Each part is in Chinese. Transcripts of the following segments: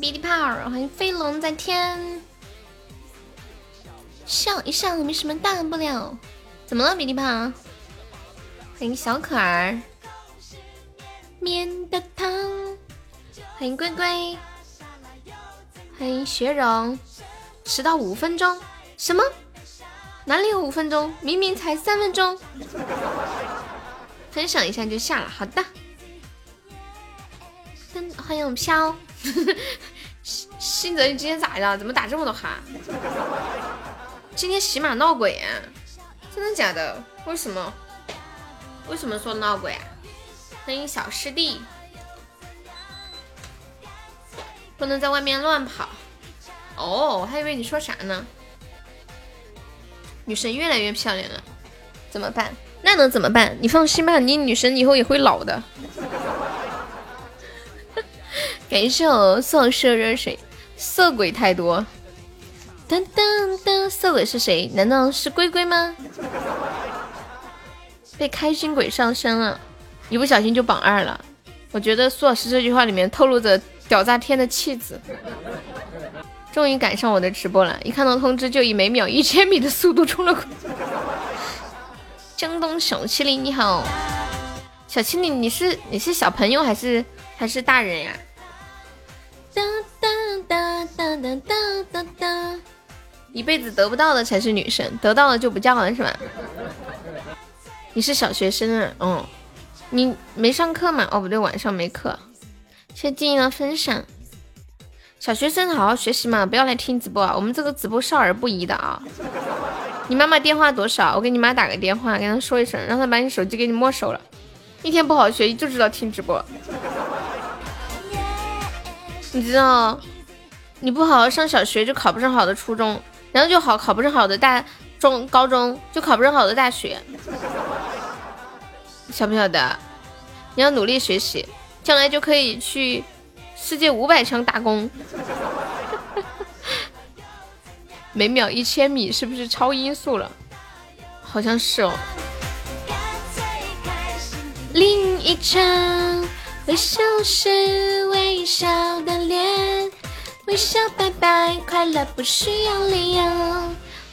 迎 B D 炮，欢迎飞龙在天，笑一笑没什么大不了。怎么了，B D 炮？欢迎小可儿，面的汤。欢迎龟龟，欢迎雪荣，迟到五分钟？什么？哪里有五分钟？明明才三分钟。分享一下就下了，好的。欢迎我飘，信泽，你今天咋的？怎么打这么多哈？今天喜马闹鬼啊？真的假的？为什么？为什么说闹鬼啊？欢迎小师弟，不能在外面乱跑。哦，我还以为你说啥呢？女神越来越漂亮了，怎么办？那能怎么办？你放心吧，你女神以后也会老的。感谢我送我热热水，色鬼太多。噔噔噔，色鬼是谁？难道是龟龟吗？被开心鬼上身了，一不小心就榜二了。我觉得苏老师这句话里面透露着屌炸天的气质。终于赶上我的直播了，一看到通知就以每秒一千米的速度冲了过去。江东小麒麟你好，小麒麟你是你是小朋友还是还是大人呀？哒哒哒哒哒哒哒哒，一辈子得不到的才是女神，得到了就不叫了是吧？你是小学生啊？嗯，你没上课吗？哦不对，晚上没课。谢谢静音的分享。小学生好好学习嘛，不要来听直播啊！我们这个直播少儿不宜的啊。你妈妈电话多少？我给你妈打个电话，跟她说一声，让她把你手机给你没收了。一天不好好学习，就知道听直播。你知道，你不好好上小学，就考不上好的初中，然后就好考不上好的大中高中，就考不上好的大学。晓不晓得？你要努力学习，将来就可以去世界五百强打工。每秒一千米是不是超音速了？好像是哦。另一场微笑是微笑的脸，微笑拜拜，快乐不需要理由。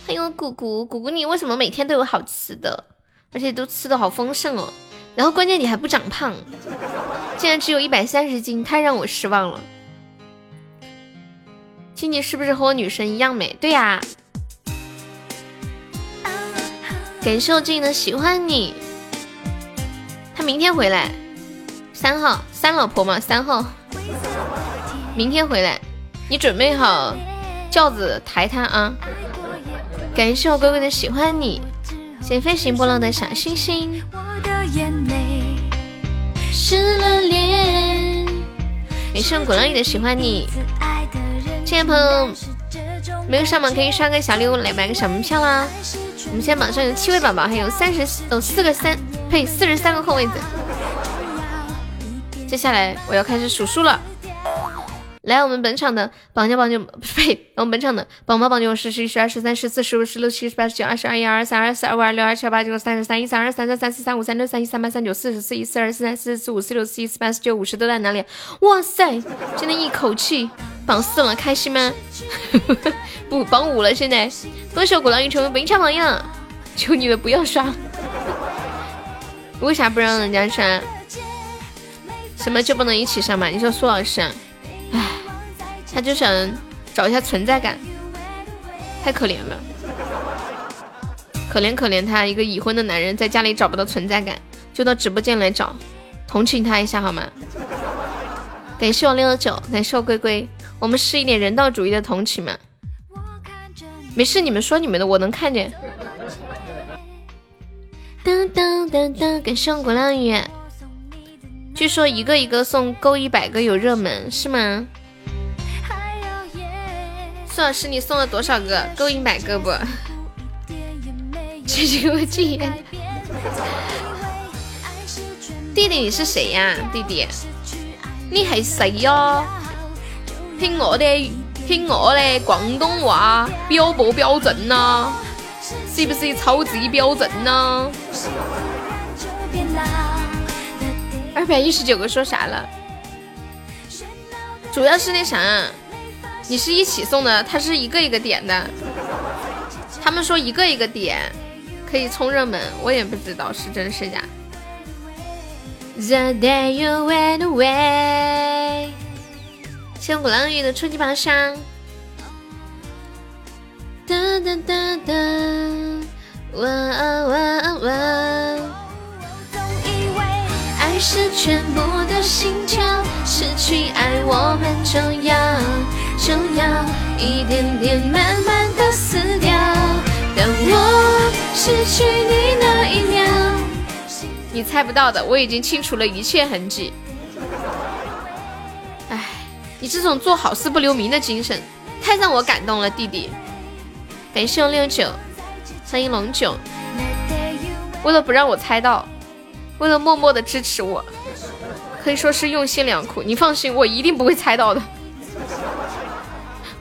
欢迎我姑姑，姑姑你为什么每天都有好吃的，而且都吃的好丰盛哦？然后关键你还不长胖，竟然只有一百三十斤，太让我失望了。静静是不是和我女神一样美？对呀，感谢静静的喜欢你。他明天回来，三号三老婆嘛，三号明天回来，你准备好轿子抬他啊！感谢我乖乖的喜欢你，谢飞行波浪的小星星。失了恋，感谢我鼓浪屿的喜欢你。亲爱的朋友，没有上榜可以刷个小礼物来买个小门票啦！我们现在榜上有七位宝宝，还有三十哦四个三呸四十三个空位子。接下来我要开始数数了。来，我们本场的榜家榜就呸，我们本场的榜榜榜就十、十一、十二、十三、十四、十五、十六、七、十八、十九、二十二、一、二、三、二、四、二、五、二、六、二、七、二、八、九、三十三、一、三、二、三、三、三、四、三、五、三、六、三、一、三、八、三、九、四十四、一、四、二、四、三、四、四、五、四、六、四、一、四、八、四、九、五十都在哪里？哇塞，真的一口气榜四了，开心吗？不，榜五了，现在恭喜我鼓浪屿成为本场榜样，求你了，不要刷。为啥不让人家刷？什么就不能一起上吗？你说苏老师？唉。他就想找一下存在感，太可怜了，可怜可怜他一个已婚的男人在家里找不到存在感，就到直播间来找，同情他一下好吗？感谢我六六九，感谢我龟龟，我们是一点人道主义的同情嘛。没事，你们说你们的，我能看见。噔噔噔噔，感谢我鼓浪屿，据说一个一个送够一百个有热门是吗？苏老师，你送了多少个？够一百个不？谢谢我静言。弟弟，你是谁呀？弟弟，你还谁呀？听我的，听我的广东话标不标准呢？是不是超级标准呢？二百一十九个说啥了？主要是那啥，你是一起送的，他是一个一个点的。他们说一个一个点可以冲热门，我也不知道是真是假。The day you went away，谢鼓浪屿的初级宝箱。哒哒哒哒，哇哇哇。爱是全部的星球，失去爱我们就要就要一点点慢慢的死掉。当我失去你那一秒，你猜不到的，我已经清除了一切痕迹。哎，你这种做好事不留名的精神，太让我感动了，弟弟。感谢我六九，欢迎龙九。为了不让我猜到。为了默默的支持我，可以说是用心良苦。你放心，我一定不会猜到的。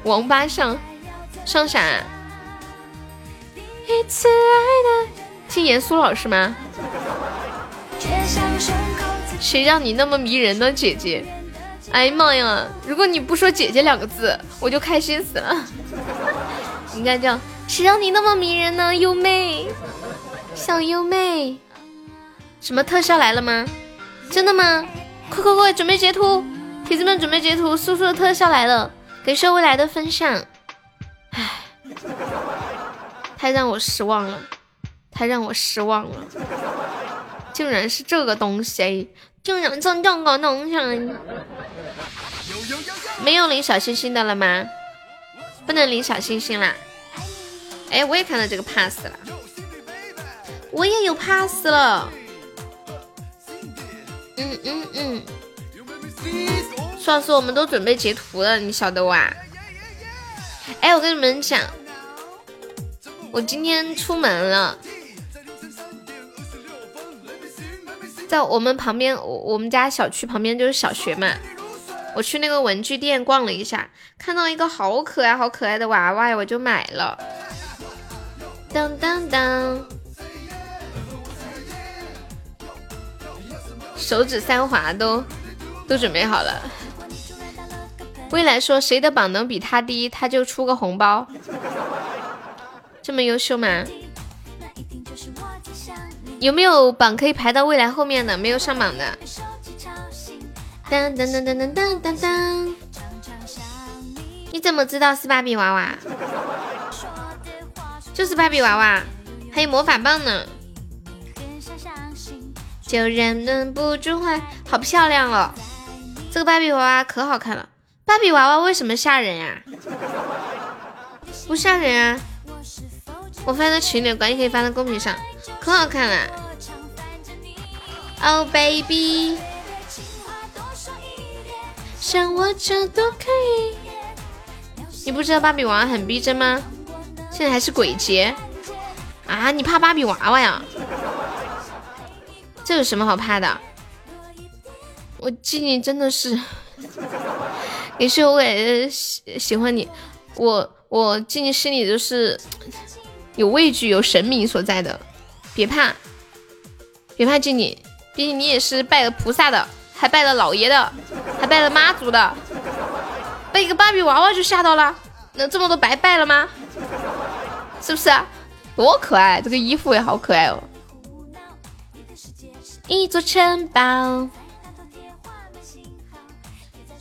王八上上闪，听严肃老师吗？谁让你那么迷人呢，姐姐？哎呀妈呀！如果你不说姐姐两个字，我就开心死了。应该叫谁让你那么迷人呢？优妹，小优妹。什么特效来了吗？真的吗？快快快，准备截图！铁子们准备截图，叔叔的特效来了！感谢未来的分享。唉，太让我失望了，太让我失望了！竟然是这个东西，竟然是这个东西！没有领小星星的了吗？不能领小星星啦！哎，我也看到这个 pass 了，我也有 pass 了。嗯嗯嗯，苏老师，我们都准备截图了，你晓得哇？哎，我跟你们讲，我今天出门了，在我们旁边，我我们家小区旁边就是小学嘛，我去那个文具店逛了一下，看到一个好可爱、好可爱的娃娃，我就买了。当当当。手指三滑都都准备好了。未来说谁的榜能比他低，他就出个红包。这么优秀吗？有没有榜可以排到未来后面的？没有上榜的。当当当当当当当当。你怎么知道是芭比娃娃？就是芭比娃娃，还有魔法棒呢。就忍不住坏，好漂亮哦！这个芭比娃娃可好看了。芭比娃娃为什么吓人呀？不吓人啊！我发在群里，管你可以发在公屏上，可好看了。Oh baby，想我就都可以。你不知道芭比娃娃很逼真吗？现在还是鬼节啊！你怕芭比娃娃呀？这有什么好怕的？我静静真的是，也是我也喜喜欢你，我我静静心里都是有畏惧，有神明所在的，别怕，别怕静静，毕竟你也是拜了菩萨的，还拜了老爷的，还拜了妈祖的，被一个芭比娃娃就吓到了，那这么多白拜了吗？是不是？多可爱，这个衣服也好可爱哦。一座城堡。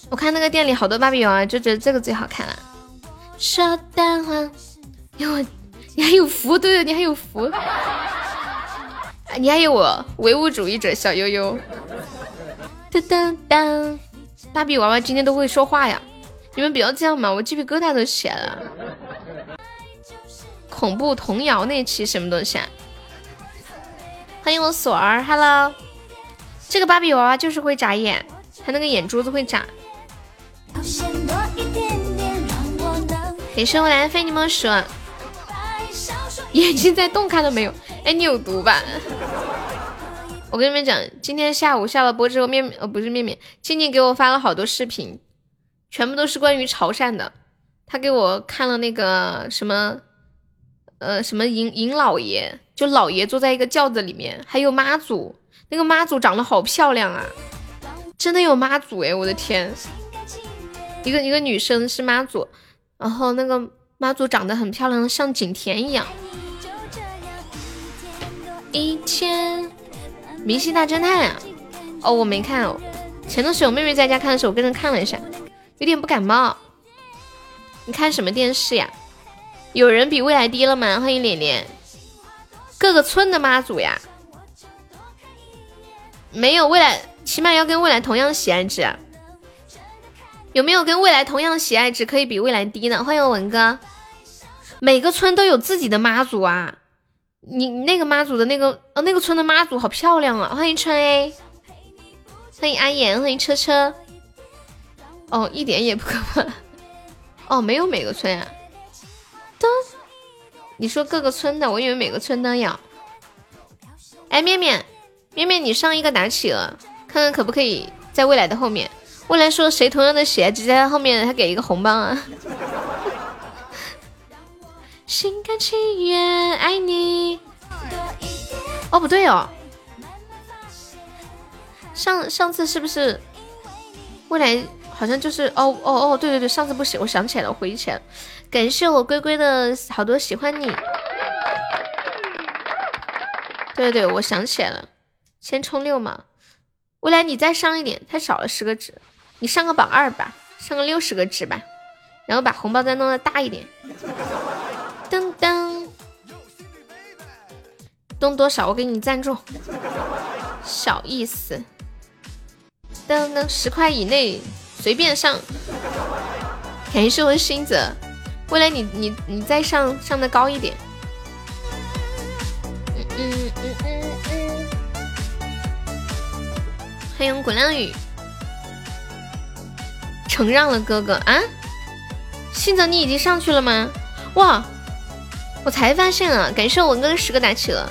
我看那个店里好多芭比娃娃，就觉得这个最好看了。说大话，哟，你还有福，对了，你还有福，你还有我唯物主义者小悠悠。当当当，芭比娃娃今天都会说话呀！你们不要这样嘛，我鸡皮疙瘩都起来了。恐怖童谣那期什么东西啊？欢迎我锁儿，Hello，这个芭比娃娃就是会眨眼，它那个眼珠子会眨。给生我来非你莫属，眼睛在动，看到没有？哎，你有毒吧？我跟你们讲，今天下午下了播之后，面呃不是面面，静静给我发了好多视频，全部都是关于潮汕的。他给我看了那个什么，呃什么尹尹老爷。就老爷坐在一个轿子里面，还有妈祖，那个妈祖长得好漂亮啊，真的有妈祖哎，我的天！一个一个女生是妈祖，然后那个妈祖长得很漂亮，像景甜一样。一天，明星大侦探啊！哦，我没看哦。前段时间我妹妹在家看的时候，我跟着看了一下，有点不感冒。你看什么电视呀？有人比未来低了吗？欢迎脸脸。各个村的妈祖呀，没有未来，起码要跟未来同样喜爱值。有没有跟未来同样喜爱值可以比未来低呢？欢迎文哥。每个村都有自己的妈祖啊。你那个妈祖的那个呃那个村的妈祖好漂亮啊！欢迎春 A，欢迎阿言，欢迎车车。哦，一点也不可怕。哦，没有每个村呀。你说各个村的，我以为每个村都有。哎，面面，面面，你上一个打企鹅，看看可不可以在未来的后面。未来说谁同样的血，直接在后面他给一个红包啊。心甘情愿爱你。哦，不对哦，上上次是不是未来好像就是哦哦哦，对对对，上次不行，我想起来了，我回忆起来了。感谢我龟龟的好多喜欢你。对对对，我想起来了，先充六嘛。未来你再上一点，太少了十个值，你上个榜二吧，上个六十个值吧，然后把红包再弄的大一点。噔噔，动多少我给你赞助，小意思。噔噔，十块以内随便上。感谢我的心泽，未来你你你再上上的高一点。嗯嗯嗯嗯。欢迎滚亮雨，承让了哥哥啊？心泽你已经上去了吗？哇！我才发现啊！感谢文哥的十个打企鹅，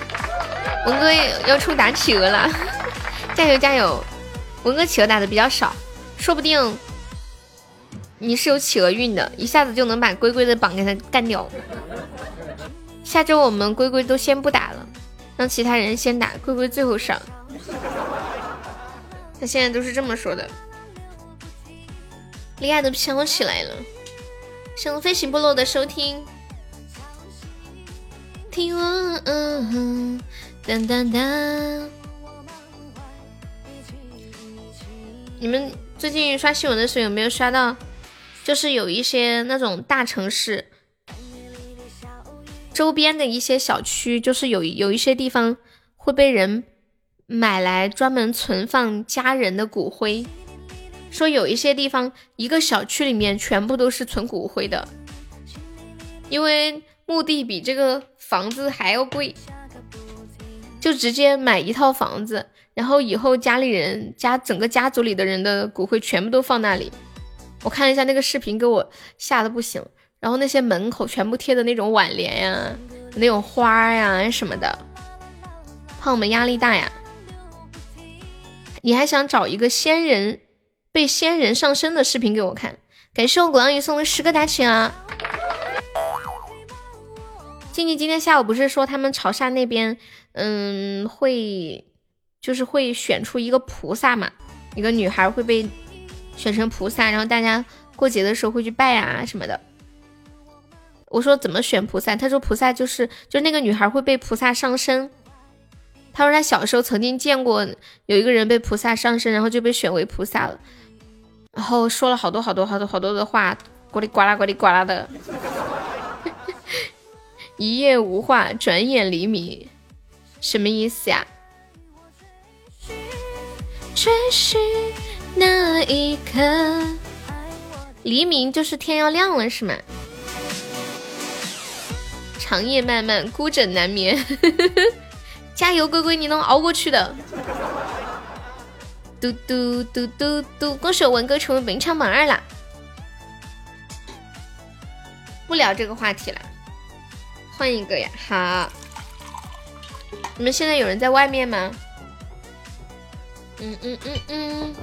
文哥要出打企鹅了，加油加油！文哥企鹅打的比较少，说不定你是有企鹅运的，一下子就能把龟龟的榜给他干掉。下周我们龟龟都先不打了，让其他人先打，龟龟最后上。他现在都是这么说的。厉害都飘起来了，谢飞行部落的收听。听我，当当当。你们最近刷新闻的时候有没有刷到？就是有一些那种大城市周边的一些小区，就是有有一些地方会被人买来专门存放家人的骨灰。说有一些地方一个小区里面全部都是存骨灰的，因为墓地比这个。房子还要贵，就直接买一套房子，然后以后家里人家整个家族里的人的骨灰全部都放那里。我看了一下那个视频，给我吓得不行。然后那些门口全部贴的那种挽联呀，那种花呀什么的，怕我们压力大呀。你还想找一个仙人被仙人上身的视频给我看？感谢我果阳鱼送的十个大钱啊！静静今天下午不是说他们潮汕那边，嗯，会就是会选出一个菩萨嘛，一个女孩会被选成菩萨，然后大家过节的时候会去拜啊什么的。我说怎么选菩萨？他说菩萨就是就那个女孩会被菩萨上身。他说他小时候曾经见过有一个人被菩萨上身，然后就被选为菩萨了，然后说了好多好多好多好多的话，呱里呱啦呱里呱啦的。一夜无话，转眼黎明，什么意思呀？那一刻，黎明就是天要亮了，是吗？长夜漫漫，孤枕难眠。加油，龟龟，你能熬过去的。嘟嘟嘟嘟嘟，恭喜文哥成为本场榜二啦！不聊这个话题了。换一个呀，好。你们现在有人在外面吗？嗯嗯嗯嗯，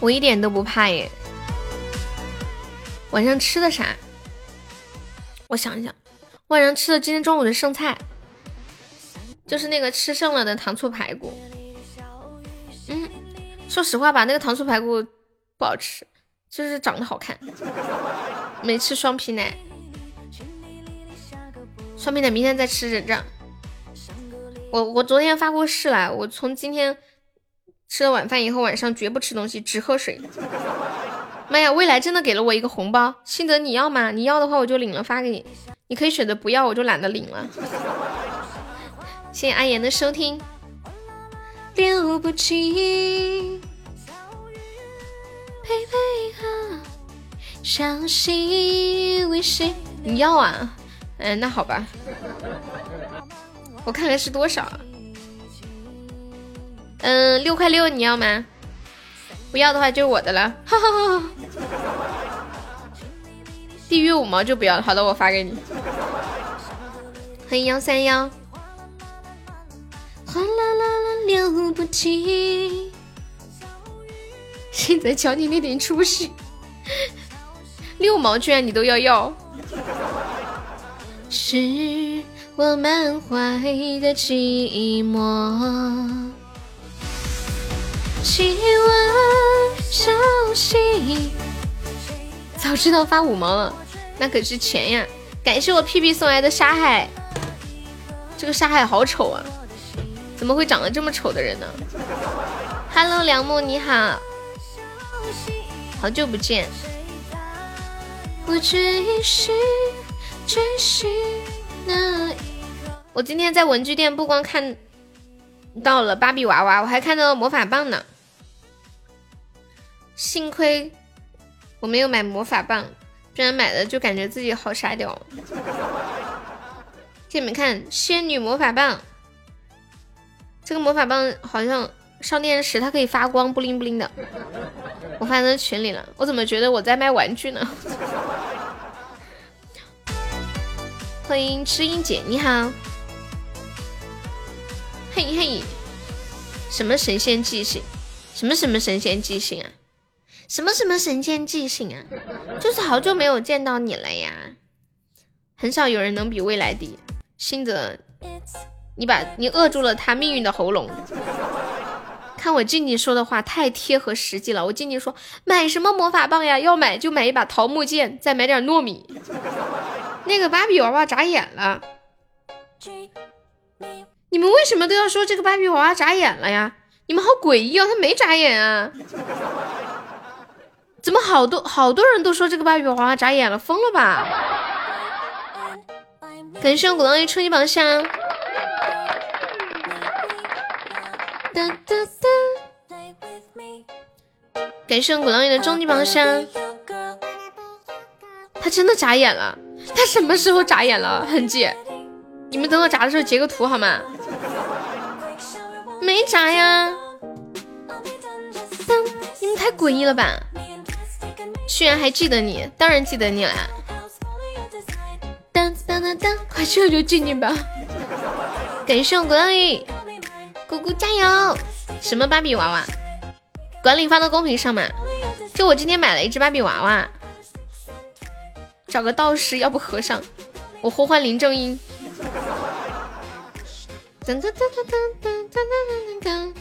我一点都不怕耶。晚上吃的啥？我想一想，晚上吃的今天中午的剩菜，就是那个吃剩了的糖醋排骨。嗯，说实话吧，那个糖醋排骨不好吃，就是长得好看。没吃双皮奶，双皮奶明天再吃忍着。我我昨天发过誓了，我从今天吃了晚饭以后，晚上绝不吃东西，只喝水。妈呀，未来真的给了我一个红包，信德你要吗？你要的话我就领了发给你，你可以选择不要，我就懒得领了。谢谢阿言的收听。了不起，呸呸哈，伤心为谁？你要啊？嗯，那好吧。我看看是多少。嗯，六块六，你要吗？不要的话就是我的了。哈哈哈。低于五毛就不要了。好的，我发给你。欢迎幺三幺。哗啦啦啦，了不起。现在瞧你那点出息，六毛居然你都要要。是我满怀的寂寞。请问消息。早知道发五毛了，那可是钱呀！感谢我屁屁送来的沙海，这个沙海好丑啊！怎么会长得这么丑的人呢？Hello，梁木你好，好久不见。我只是只是那，我今天在文具店不光看到了芭比娃娃，我还看到了魔法棒呢。幸亏。我没有买魔法棒，不然买了就感觉自己好傻屌。给你们看仙女魔法棒，这个魔法棒好像上电时它可以发光，不灵不灵的。我发在群里了，我怎么觉得我在卖玩具呢？欢迎知音姐，你好。嘿嘿，什么神仙记性？什么什么神仙记性啊？什么什么神仙记性啊！就是好久没有见到你了呀，很少有人能比未来低。新泽，你把你扼住了他命运的喉咙。看我静静说的话太贴合实际了。我静静说买什么魔法棒呀？要买就买一把桃木剑，再买点糯米。那个芭比娃娃眨眼了。你们为什么都要说这个芭比娃娃眨眼了呀？你们好诡异哦，他没眨眼啊。怎么好多好多人都说这个芭比娃娃眨眼了，疯了吧？感谢我古浪一初级宝箱。哒哒哒。感谢我古浪一的终极宝箱。他真的眨眼了？他什么时候眨眼了？痕迹？你们等我眨的时候截个图好吗？没眨呀。你们太诡异了吧？居然还记得你，当然记得你啦！当当当当，快救救静静吧！感谢我古浪屿，姑姑加油！什么芭比娃娃？管理发到公屏上嘛？就我今天买了一只芭比娃娃，找个道士，要不和尚，我呼唤林正英。噔噔噔噔噔噔噔噔噔。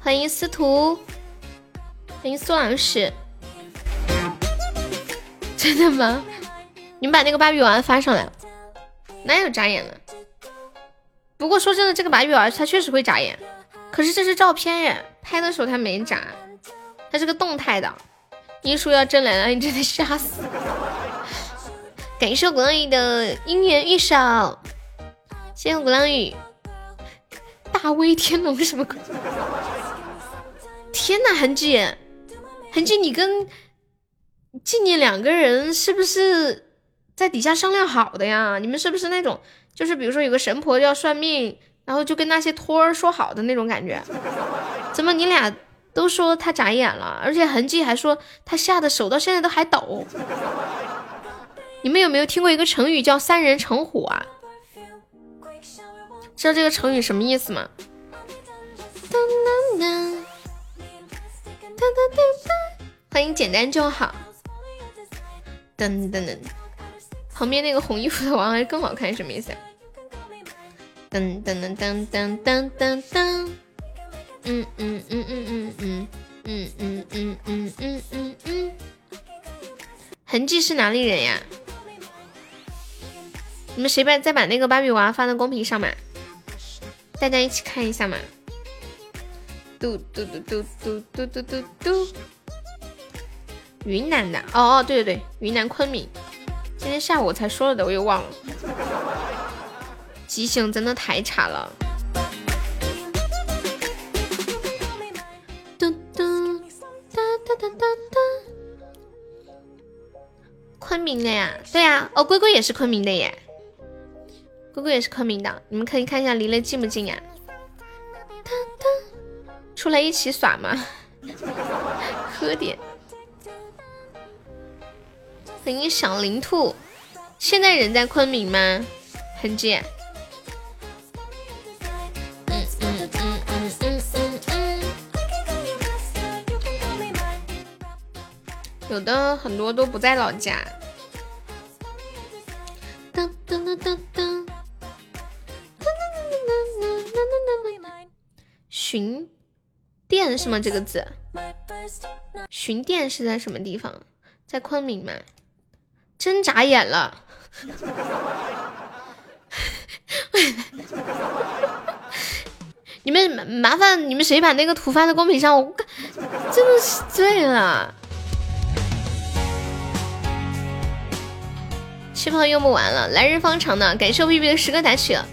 欢迎司徒，欢迎苏老师。真的吗？你们把那个芭比娃娃发上来。哪有眨眼了？不过说真的，这个芭比娃娃它确实会眨眼。可是这是照片耶，拍的时候它没眨，它是个动态的。一说要真来了，你真的吓死。感谢古浪屿的姻缘玉手。谢谢鼓浪屿，大威天龙什么鬼？天呐，痕迹，痕迹，你跟静静两个人是不是在底下商量好的呀？你们是不是那种，就是比如说有个神婆要算命，然后就跟那些托儿说好的那种感觉？怎么你俩都说他眨眼了，而且痕迹还说他吓得手到现在都还抖？你们有没有听过一个成语叫三人成虎啊？知道这个成语什么意思吗？欢迎简单就好。噔噔噔，旁边那个红衣服的娃娃更好看，什么意思？噔噔噔噔噔噔噔，嗯嗯嗯嗯嗯嗯嗯嗯嗯嗯嗯嗯，痕迹是哪里人呀？你们谁把再把那个芭比娃发到公屏上嘛？大家一起看一下嘛。嘟嘟嘟嘟嘟嘟嘟嘟嘟。云南的哦哦对对对，云南昆明。今天下午我才说了的，我又忘了。记性真的太差了。嘟嘟哒哒哒哒哒。昆明的呀？对呀，哦，龟龟也是昆明的耶。哥哥也是昆明的，你们可以看一下离得近不近呀？出来一起耍嘛？喝点。欢迎小灵兔，现在人在昆明吗？痕迹。嗯嗯嗯嗯嗯嗯嗯。有的很多都不在老家。噔噔噔噔噔。巡店是吗？这个字，巡店是在什么地方？在昆明吗？真眨眼了！你们麻烦你们谁把那个图发在公屏上？我真的是醉了。气泡用不完了，来日方长呢。感谢我 B B 的十个打起了，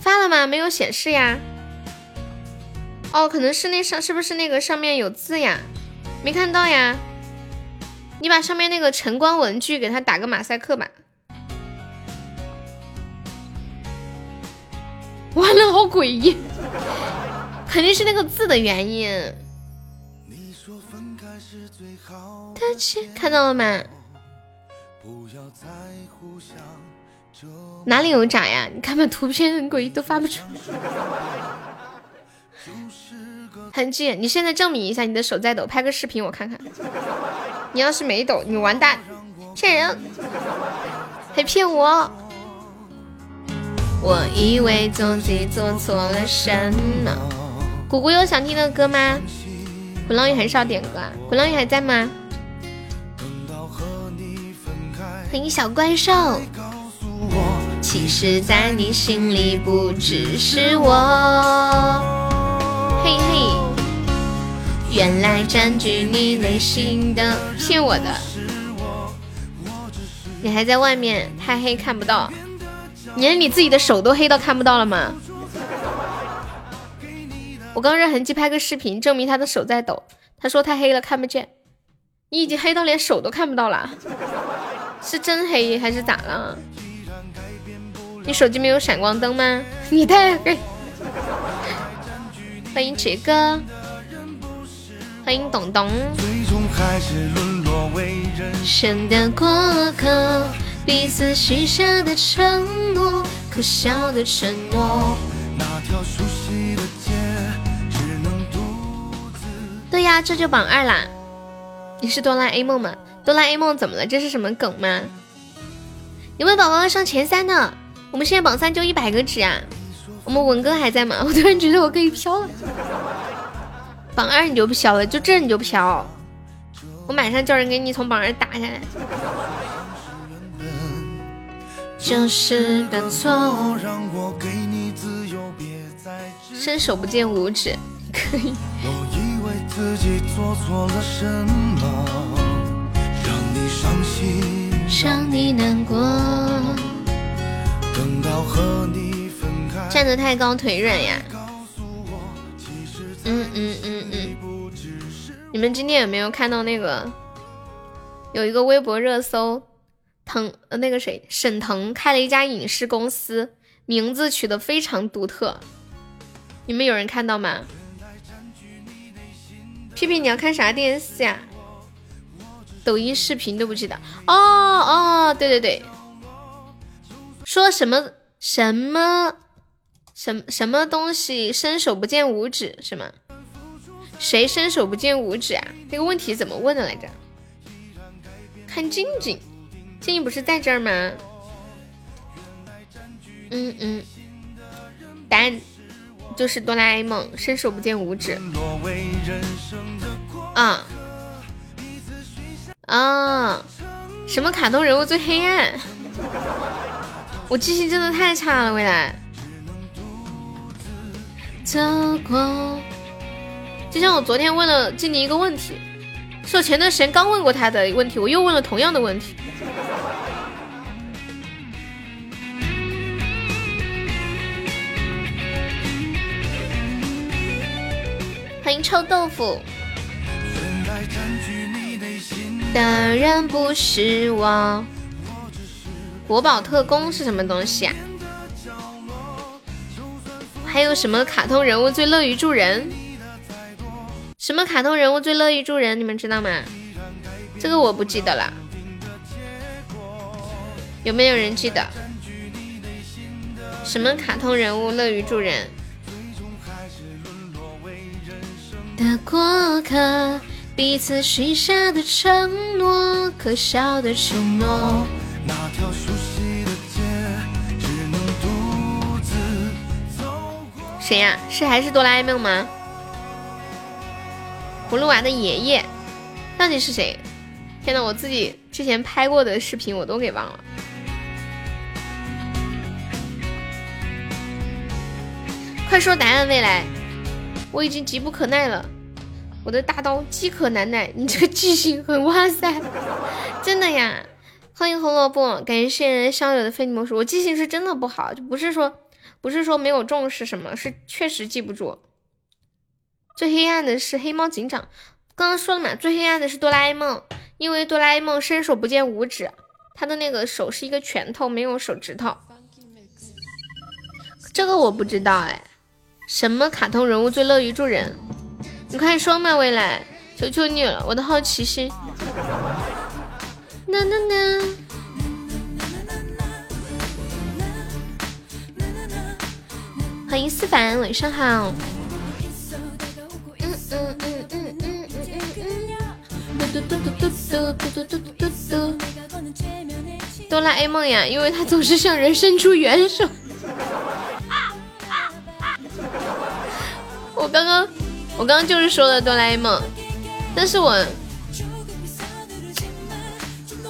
发了吗？没有显示呀。哦，可能是那上是不是那个上面有字呀？没看到呀。你把上面那个晨光文具给他打个马赛克吧。完了，好诡异，肯定是那个字的原因。看到了吗？哪里有眨呀？你看吧，图片很诡异，都发不出。痕迹，你现在证明一下你的手在抖，拍个视频我看看。你要是没抖，你完蛋，骗人，还骗我。我以为自己做错了什么。姑姑有想听的歌吗？滚浪屿很少点歌啊，滚浪屿还在吗？欢迎小怪兽。其实，在你心里不只是我。嘿嘿。原来占据你内心的骗我的，你还在外面太黑看不到，你连你自己的手都黑到看不到了吗？我刚让痕迹拍个视频证明他的手在抖，他说太黑了看不见，你已经黑到连手都看不到了，是真黑还是咋了？你手机没有闪光灯吗？你太黑。欢迎杰哥。欢迎董董。生的过客，彼此许下的承诺，可笑的承诺。对呀，这就榜二啦。你是哆啦 A 梦吗？哆啦 A 梦怎么了？这是什么梗吗？有没有宝宝要上前三的？我们现在榜三就一百个纸啊！我们文哥还在吗？我突然觉得我可以飘了。榜二你就不飘了，就这你就不飘，我马上叫人给你从榜二打下来。就是个错，伸手不见五指，可以。让你难过。站得太高腿软呀。嗯嗯嗯嗯，你们今天有没有看到那个有一个微博热搜，腾呃那个谁沈腾开了一家影视公司，名字取得非常独特，你们有人看到吗？屁屁你要看啥电视呀？抖音视频都不记得哦哦对对对，说什么什么。什什么东西伸手不见五指是吗？谁伸手不见五指啊？这个问题怎么问的来着？看静静，静静不是在这儿吗？嗯嗯，答案就是哆啦 A 梦，伸手不见五指。啊啊！什么卡通人物最黑暗？我记性真的太差了，未来。走过，就像我昨天问了静宁一个问题，是我前段时间刚问过他的问题，我又问了同样的问题。欢迎臭豆腐。当然不是我。国宝特工是什么东西啊？还有什么卡通人物最乐于助人？什么卡通人物最乐于助人？你们知道吗？这个我不记得了。有没有人记得？什么卡通人物乐于助人？的过客，彼此许下的承诺，可笑的承诺。谁呀？是还是哆啦 A 梦吗？葫芦娃的爷爷到底是谁？天呐，我自己之前拍过的视频我都给忘了。快说答案，未来，我已经急不可耐了，我的大刀饥渴难耐。你这个记性很哇塞，真的呀！欢迎红萝卜，感谢校友的非你莫属。我记性是真的不好，就不是说。不是说没有重视什么，是确实记不住。最黑暗的是黑猫警长，刚刚说了嘛，最黑暗的是哆啦 A 梦，因为哆啦 A 梦伸手不见五指，他的那个手是一个拳头，没有手指头。这个我不知道哎，什么卡通人物最乐于助人？你快说嘛，未来，求求你了，我的好奇心。呐呐呐。欢迎思凡，晚上好。嗯嗯嗯嗯嗯嗯嗯嘟嘟嘟嘟嘟嘟嘟嘟嘟。哆啦 A 梦呀，因为他总是向人伸出援手。我刚刚，我刚刚就是说的哆啦 A 梦，但是我，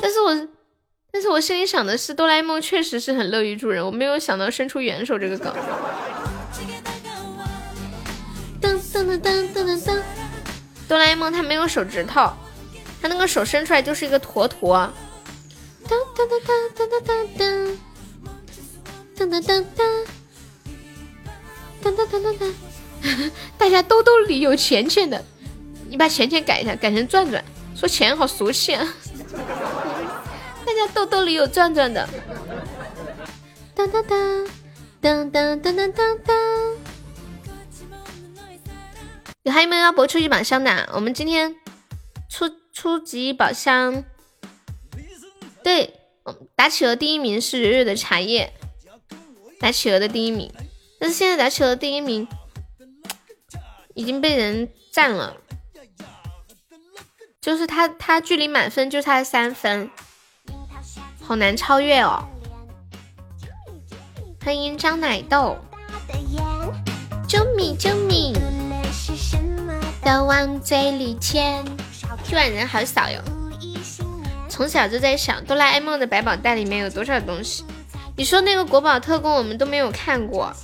但是我，但是我心里想的是哆啦 A 梦确实是很乐于助人，我没有想到伸出援手这个梗。噔噔噔噔噔噔噔，哆啦 A 梦他没有手指头，他那个手伸出来就是一个坨坨。噔噔噔噔噔噔噔噔噔噔噔噔噔噔噔噔，大家兜兜里有钱钱的，你把钱钱改一下，改成转转，说钱好俗气啊。大家兜兜里有转转的。噔噔噔噔噔噔噔噔还有没有要博初级宝箱的？我们今天初初级宝箱，对，打企鹅第一名是蕊蕊的茶叶，打企鹅的第一名，但是现在打企鹅第一名已经被人占了，就是他他距离满分就差三分，好难超越哦。欢迎张奶豆，救命救命！都往嘴里填。今晚人好少哟。从小就在想，哆啦 A 梦的百宝袋里面有多少东西？你说那个国宝特工我们都没有看过。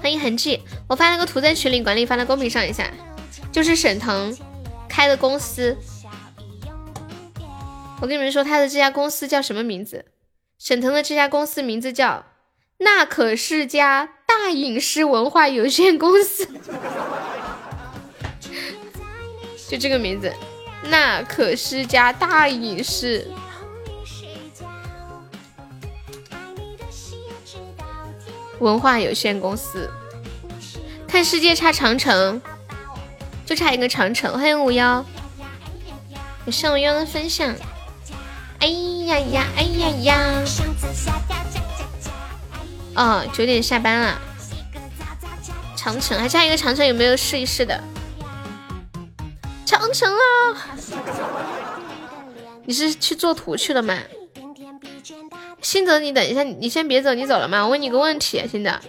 欢迎痕迹，我发了个图在群里，管理发到公屏上一下，就是沈腾开的公司。我跟你们说，他的这家公司叫什么名字？沈腾的这家公司名字叫那可是家大影视文化有限公司。就这个名字，那可是家大影视文化有限公司。看世界差长城，就差一个长城。欢迎五幺，感谢五幺的分享。哎呀呀，哎呀呀！哦，九点下班了。长城还差一个长城，有没有试一试的？长城啊！你是去做图去了吗？新泽，你等一下，你先别走，你走了吗？我问你个问题，新泽，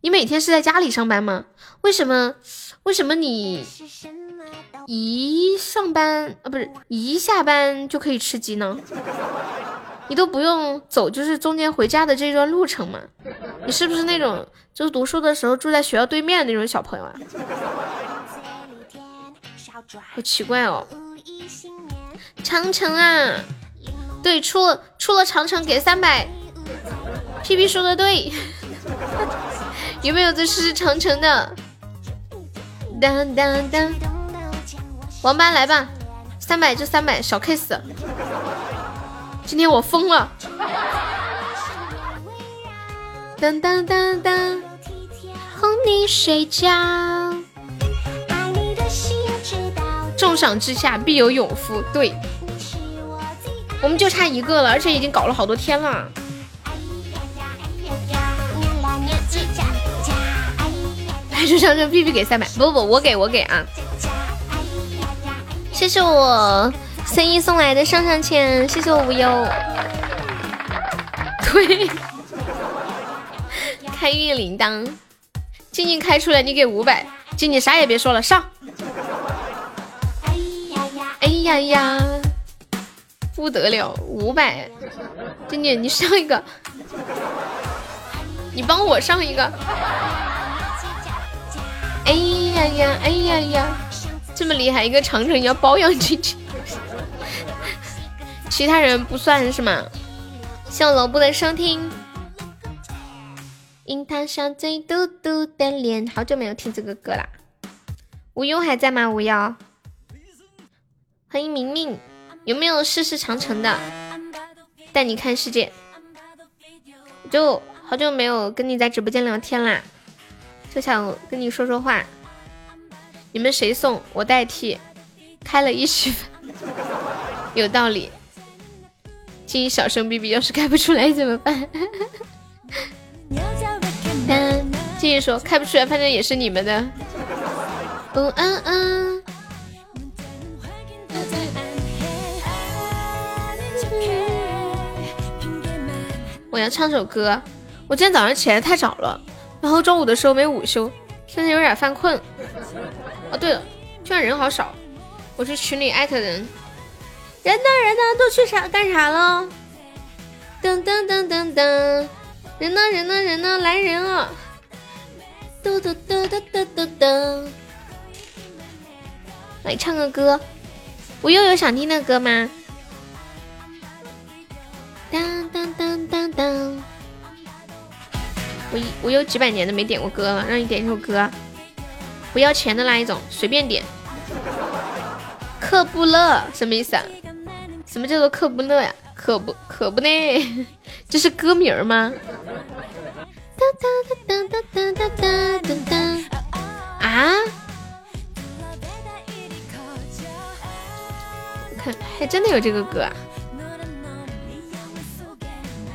你每天是在家里上班吗？为什么？为什么你一上班啊，不是一下班就可以吃鸡呢？你都不用走，就是中间回家的这段路程嘛？你是不是那种就是读书的时候住在学校对面的那种小朋友啊？好奇怪哦！长城啊，对，出了出了长城给三百。P P 说的对，有没有在试试长城的？当当当，王八来吧，三百就三百，小 case。今天我疯了！当当当当，哄你睡觉。重赏之下必有勇夫，对，我们就差一个了，而且已经搞了好多天了。来，就上这屁屁给三百，不不，我给我给啊！谢谢我。森一送来的上上签，谢谢我无忧。对，开运铃铛，静静开出来，你给五百，静静啥也别说了，上。呀呀，不得了，五百，静静你上一个，你帮我上一个。哎呀呀，哎呀呀，这么厉害，一个长城要包养进去。其他人不算是吗？谢萝卜的收听。樱桃小嘴嘟嘟的脸，好久没有听这个歌啦。无忧还在吗？无忧，欢迎明明，有没有世事长城的？带你看世界。就好久没有跟你在直播间聊天啦，就想跟你说说话。你们谁送我代替？开了一曲，有道理。静音小声逼逼要是开不出来怎么办？继续说开不出来，反正也是你们的。嗯嗯嗯。我要唱首歌。我今天早上起来太早了，然后中午的时候没午休，现在有点犯困。哦，对了，居然人好少。我去群里艾特人。人呢？人呢？都去啥干啥了？噔噔噔噔噔，人呢？人呢？人呢？来人了！嘟嘟嘟嘟嘟嘟嘟，来唱个歌。我又有想听的歌吗？当当当当当，我我有几百年都没点过歌了，让你点一首歌，不要钱的那一种，随便点。克布勒什么意思啊？什么叫做克布勒呀？可不可不呢？这是歌名吗？啊？看，还真的有这个歌啊！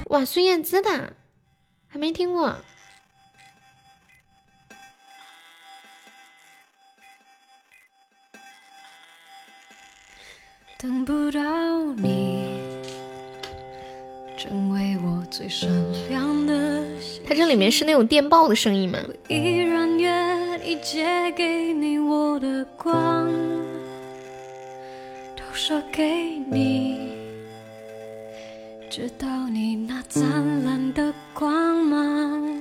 哇，孙燕姿的，还没听过。等不到你，成为我最闪亮的它这里面是那种电报的声音吗？依然愿意借给你我的光，给你，直到你那灿烂的光芒，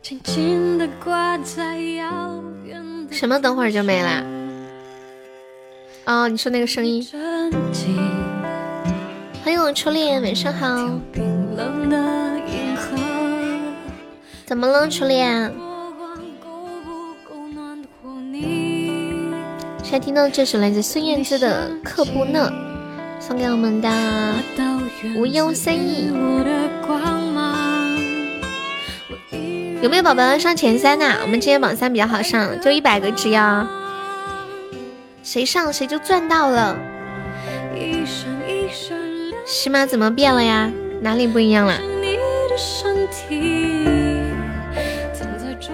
静静的挂在遥远的。什么？等会儿就没啦？哦，你说那个声音。欢迎我初恋，晚上好。怎么了，初恋？现在听到这首来自孙燕姿的《克布勒》，送给我们的无忧三意。有没有宝宝要上前三呐？我们今天榜三比较好上，就一百个值呀。谁上谁就赚到了。喜马怎么变了呀？哪里不一样了？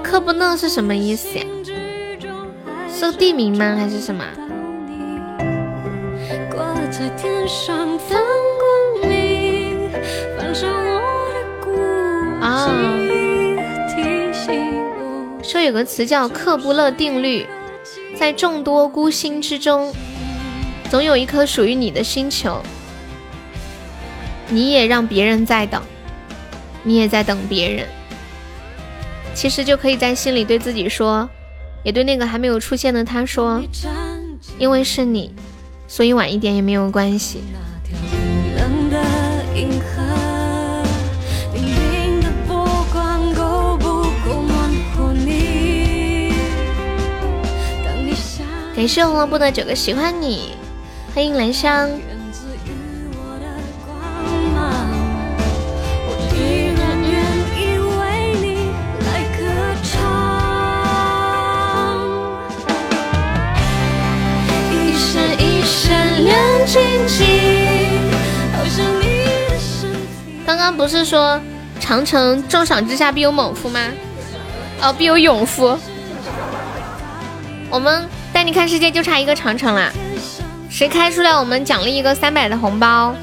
科布勒是什么意思呀？是地名吗？还是什么？啊，说有个词叫克布勒定律，在众多孤星之中，总有一颗属于你的星球。你也让别人在等，你也在等别人。其实就可以在心里对自己说，也对那个还没有出现的他说，因为是你，所以晚一点也没有关系。感谢胡萝卜的九个喜欢你，欢迎兰香。刚刚不是说长城重赏之下必有猛夫吗？哦，必有勇夫。我们带你看世界就差一个长城啦，谁开出来我们奖励一个三百的红包。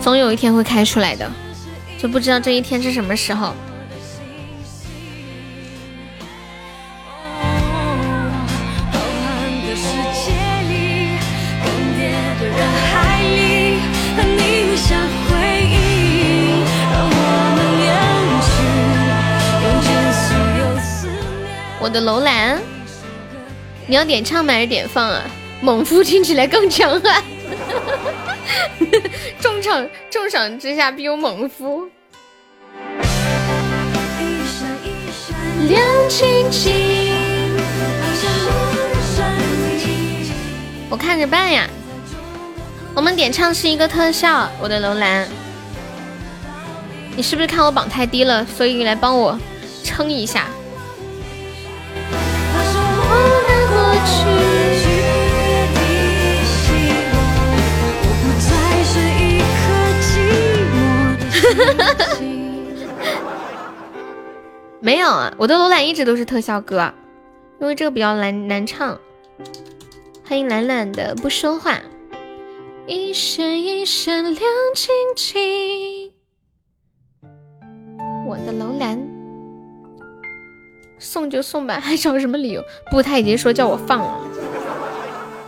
总有一天会开出来的，就不知道这一天是什么时候。我的楼兰，你要点唱吗还是点放啊？猛夫听起来更强悍，重赏重赏之下必有猛夫。我看着办呀。我们点唱是一个特效，我的楼兰，你是不是看我榜太低了，所以来帮我撑一下？没有啊，我的楼兰一直都是特效歌，因为这个比较难难唱。欢迎懒懒的不说话。一闪一闪亮晶晶，我的楼兰，送就送吧，还找什么理由？不，他已经说叫我放了。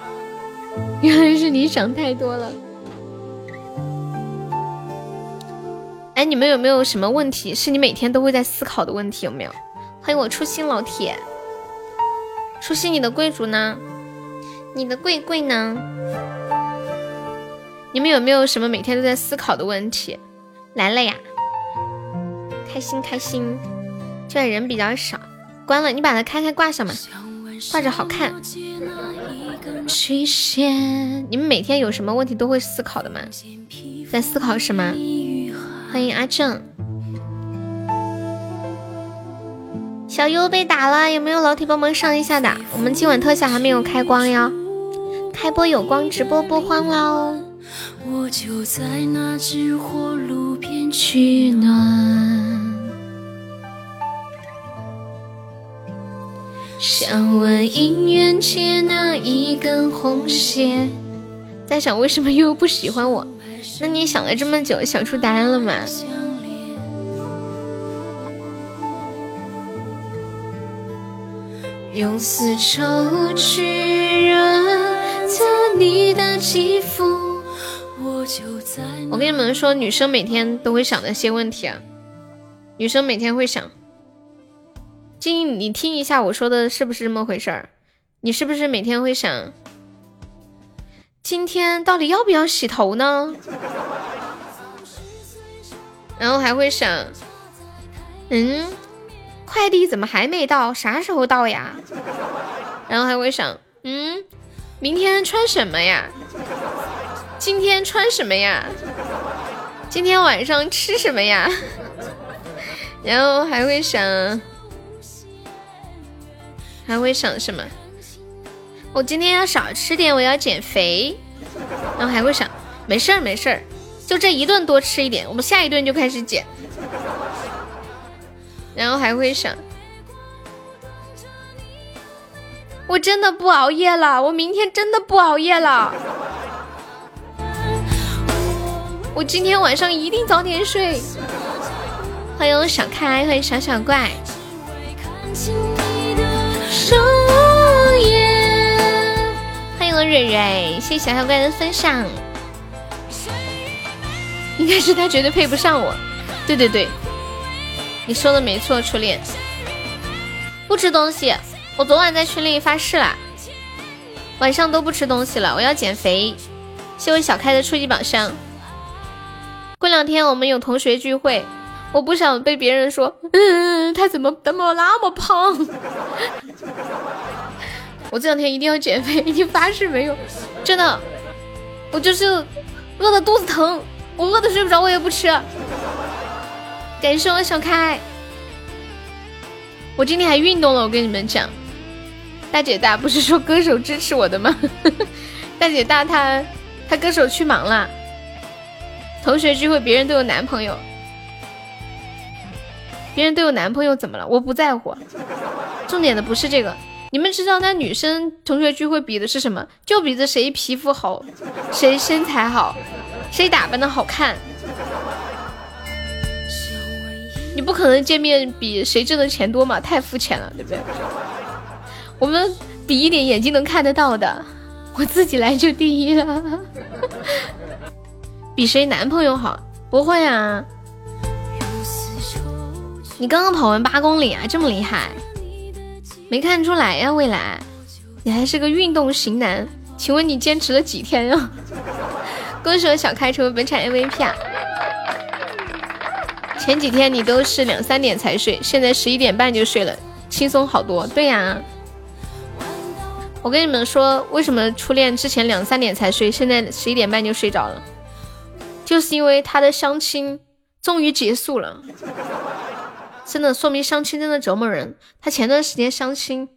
原来是你想太多了。哎，你们有没有什么问题是你每天都会在思考的问题？有没有？欢迎我初心老铁，初心，你的贵族呢？你的贵贵呢？你们有没有什么每天都在思考的问题？来了呀，开心开心。现在人比较少，关了，你把它开开挂上嘛，挂着好看。你们每天有什么问题都会思考的吗？在思考什么？欢迎阿正，小优被打了，有没有老铁帮忙上一下的？我们今晚特效还没有开光哟，开播有光，直播不慌喽。我就在那只火炉边取暖，想问姻缘结那一根红线，在想为什么又不喜欢我？那你想了这么久，想出答案了吗？用丝绸去润泽你的肌肤。我跟你们说，女生每天都会想那些问题啊。女生每天会想，静，你听一下我说的是不是这么回事儿？你是不是每天会想？今天到底要不要洗头呢？然后还会想，嗯，快递怎么还没到？啥时候到呀？然后还会想，嗯，明天穿什么呀？今天穿什么呀？今天晚上吃什么呀？然后还会想，还会想什么？我今天要少吃点，我要减肥，然后还会想，没事儿没事儿，就这一顿多吃一点，我们下一顿就开始减。然后还会想，我真的不熬夜了，我明天真的不熬夜了。我今天晚上一定早点睡。欢迎小开，欢迎小小怪。欢迎我蕊蕊，谢谢小小怪的分享。应该是他绝对配不上我。对对对，你说的没错，初恋。不吃东西，我昨晚在群里发誓了，晚上都不吃东西了，我要减肥。谢谢小开的初级宝箱。过两天我们有同学聚会，我不想被别人说，嗯，他怎么怎么那么胖？我这两天一定要减肥，已经发誓没有，真的，我就是饿的肚子疼，我饿的睡不着，我也不吃。感谢我小开，我今天还运动了，我跟你们讲，大姐大不是说歌手支持我的吗？大姐大她她歌手去忙了。同学聚会，别人都有男朋友，别人都有男朋友怎么了？我不在乎，重点的不是这个。你们知道那女生同学聚会比的是什么？就比着谁皮肤好，谁身材好，谁打扮的好看。你不可能见面比谁挣的钱多嘛？太肤浅了，对不对？我们比一点眼睛能看得到的，我自己来就第一了。比谁男朋友好？不会啊！你刚刚跑完八公里啊，这么厉害？没看出来呀，未来，你还是个运动型男。请问你坚持了几天呀？恭喜我小开成为本场 MVP 啊！前几天你都是两三点才睡，现在十一点半就睡了，轻松好多。对呀，我跟你们说，为什么初恋之前两三点才睡，现在十一点半就睡着了？就是因为他的相亲终于结束了，真的说明相亲真的折磨人。他前段时间相亲，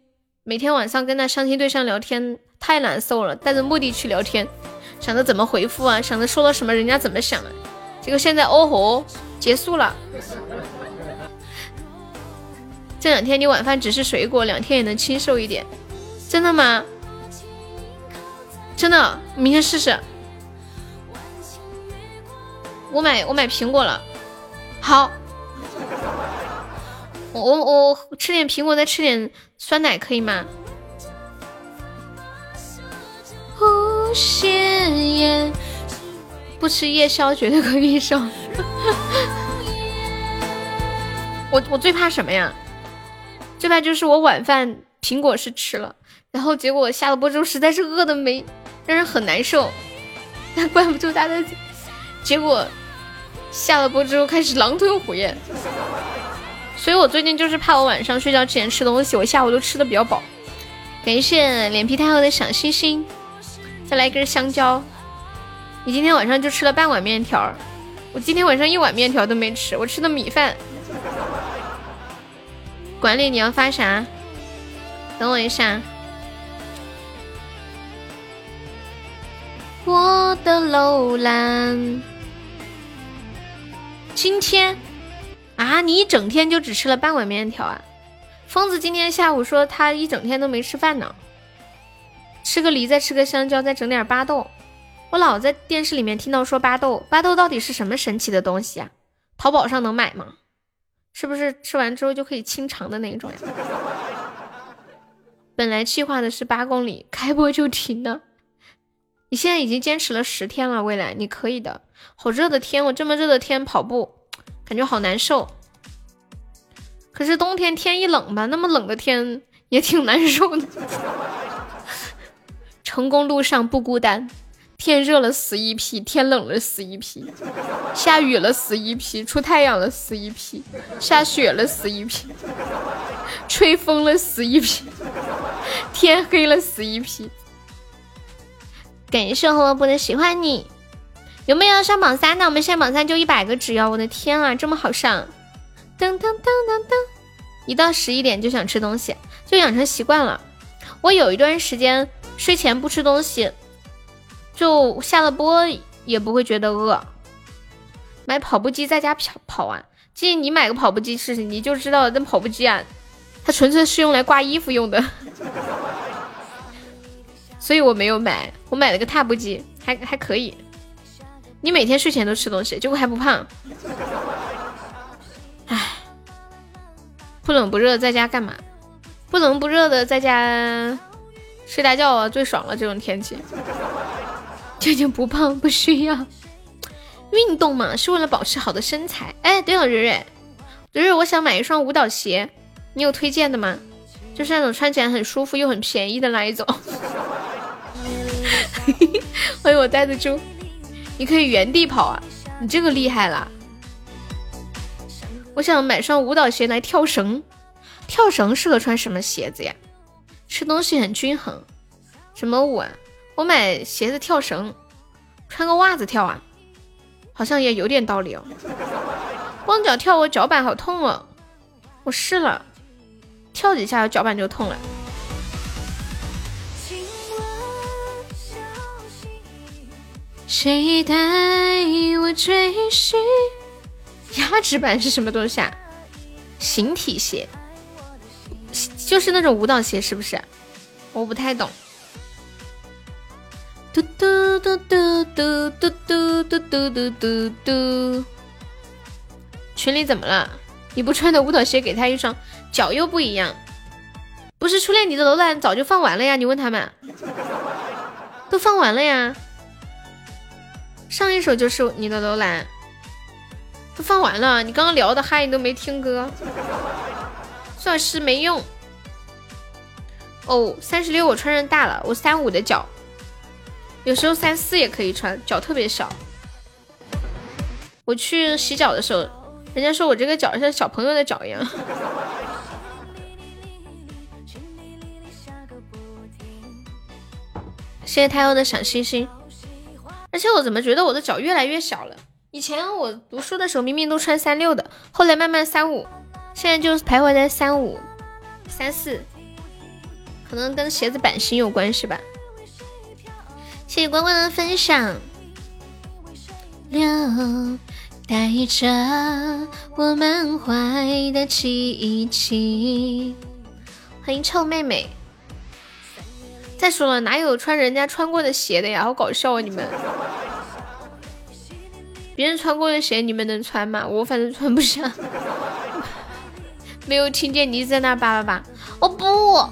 每天晚上跟他相亲对象聊天太难受了，带着目的去聊天，想着怎么回复啊，想着说了什么人家怎么想啊，结果现在哦吼结束了。这两天你晚饭只是水果，两天也能清瘦一点，真的吗？真的，明天试试。我买我买苹果了，好，我我我吃点苹果，再吃点酸奶，可以吗？无限夜，不吃夜宵绝对可以瘦。我我最怕什么呀？最怕就是我晚饭苹果是吃了，然后结果下了播之后实在是饿的没，让人很难受，但怪不住他的，结果。下了播之后开始狼吞虎咽，所以我最近就是怕我晚上睡觉之前吃东西，我下午都吃的比较饱。感谢脸皮太厚的小星星，再来一根香蕉。你今天晚上就吃了半碗面条，我今天晚上一碗面条都没吃，我吃的米饭。管理你要发啥？等我一下。我的楼兰。今天啊，你一整天就只吃了半碗面条啊！疯子今天下午说他一整天都没吃饭呢，吃个梨，再吃个香蕉，再整点巴豆。我老在电视里面听到说巴豆，巴豆到底是什么神奇的东西啊？淘宝上能买吗？是不是吃完之后就可以清肠的那种呀？本来计划的是八公里，开播就停了。你现在已经坚持了十天了，未来你可以的。好热的天，我这么热的天跑步，感觉好难受。可是冬天天一冷吧，那么冷的天也挺难受的。成功路上不孤单，天热了死一批，天冷了死一批，下雨了死一批，出太阳了死一批，下雪了死一批，吹风了死一批，天黑了死一批。感谢红萝卜的喜欢你。有没有上榜三的？我们现在榜三就一百个纸哟！我的天啊，这么好上！噔噔噔噔噔，一到十一点就想吃东西，就养成习惯了。我有一段时间睡前不吃东西，就下了播也不会觉得饿。买跑步机在家跑跑啊！建议你买个跑步机试试，你就知道那跑步机啊，它纯粹是用来挂衣服用的。所以我没有买，我买了个踏步机，还还可以。你每天睡前都吃东西，结果还不胖。唉，不冷不热在家干嘛？不冷不热的在家睡大觉啊，最爽了。这种天气，究竟不胖不需要运动嘛，是为了保持好的身材。哎，对了，蕊蕊，蕊蕊，我想买一双舞蹈鞋，你有推荐的吗？就是那种穿起来很舒服又很便宜的那一种。欢迎我呆的猪，你可以原地跑啊，你这个厉害了。我想买双舞蹈鞋来跳绳，跳绳适合穿什么鞋子呀？吃东西很均衡，什么舞啊？我买鞋子跳绳，穿个袜子跳啊，好像也有点道理哦。光脚跳我脚板好痛哦，我试了，跳几下脚板就痛了。谁带我追寻？压直板是什么东西啊？形体鞋，就是那种舞蹈鞋，是不是？我不太懂。嘟嘟嘟嘟嘟嘟嘟嘟嘟嘟嘟嘟。群里怎么了？你不穿的舞蹈鞋给他一双，脚又不一样。不是初恋你的楼兰早就放完了呀？你问他们，都放完了呀。上一首就是你的楼兰，都放完了。你刚刚聊的嗨，你都没听歌，算是没用。哦，三十六我穿上大了，我三五的脚，有时候三四也可以穿，脚特别小。我去洗脚的时候，人家说我这个脚像小朋友的脚一样。谢谢太阳的小星星。而且我怎么觉得我的脚越来越小了？以前我读书的时候明明都穿三六的，后来慢慢三五，现在就徘徊在三五、三四，可能跟鞋子版型有关系吧。谢谢关关的分享。带着我满怀的激情，欢迎臭妹妹。再说了，哪有穿人家穿过的鞋的呀？好搞笑啊！你们，别人穿过的鞋你们能穿吗？我反正穿不上。没有听见你在那叭叭叭？哦不，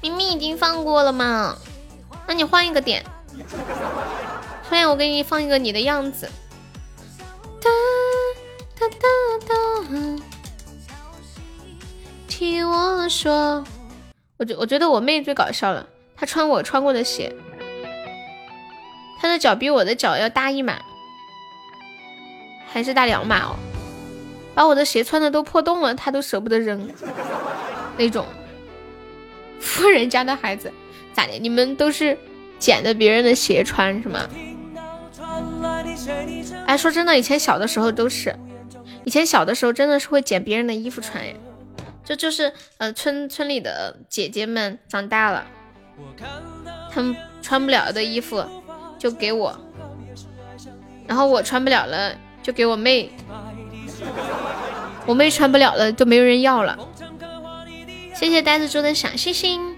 明明已经放过了嘛。那你换一个点，所以我给你放一个你的样子。哒哒哒哒，听我说。我觉我觉得我妹最搞笑了，她穿我穿过的鞋，她的脚比我的脚要大一码，还是大两码哦，把我的鞋穿的都破洞了，她都舍不得扔，那种富人家的孩子咋的？你们都是捡的别人的鞋穿是吗？哎，说真的，以前小的时候都是，以前小的时候真的是会捡别人的衣服穿耶。这就是呃村村里的姐姐们长大了，她们穿不了的衣服就给我，然后我穿不了了就给我妹，我妹穿不了了就没有人要了。谢谢呆子猪的小星星。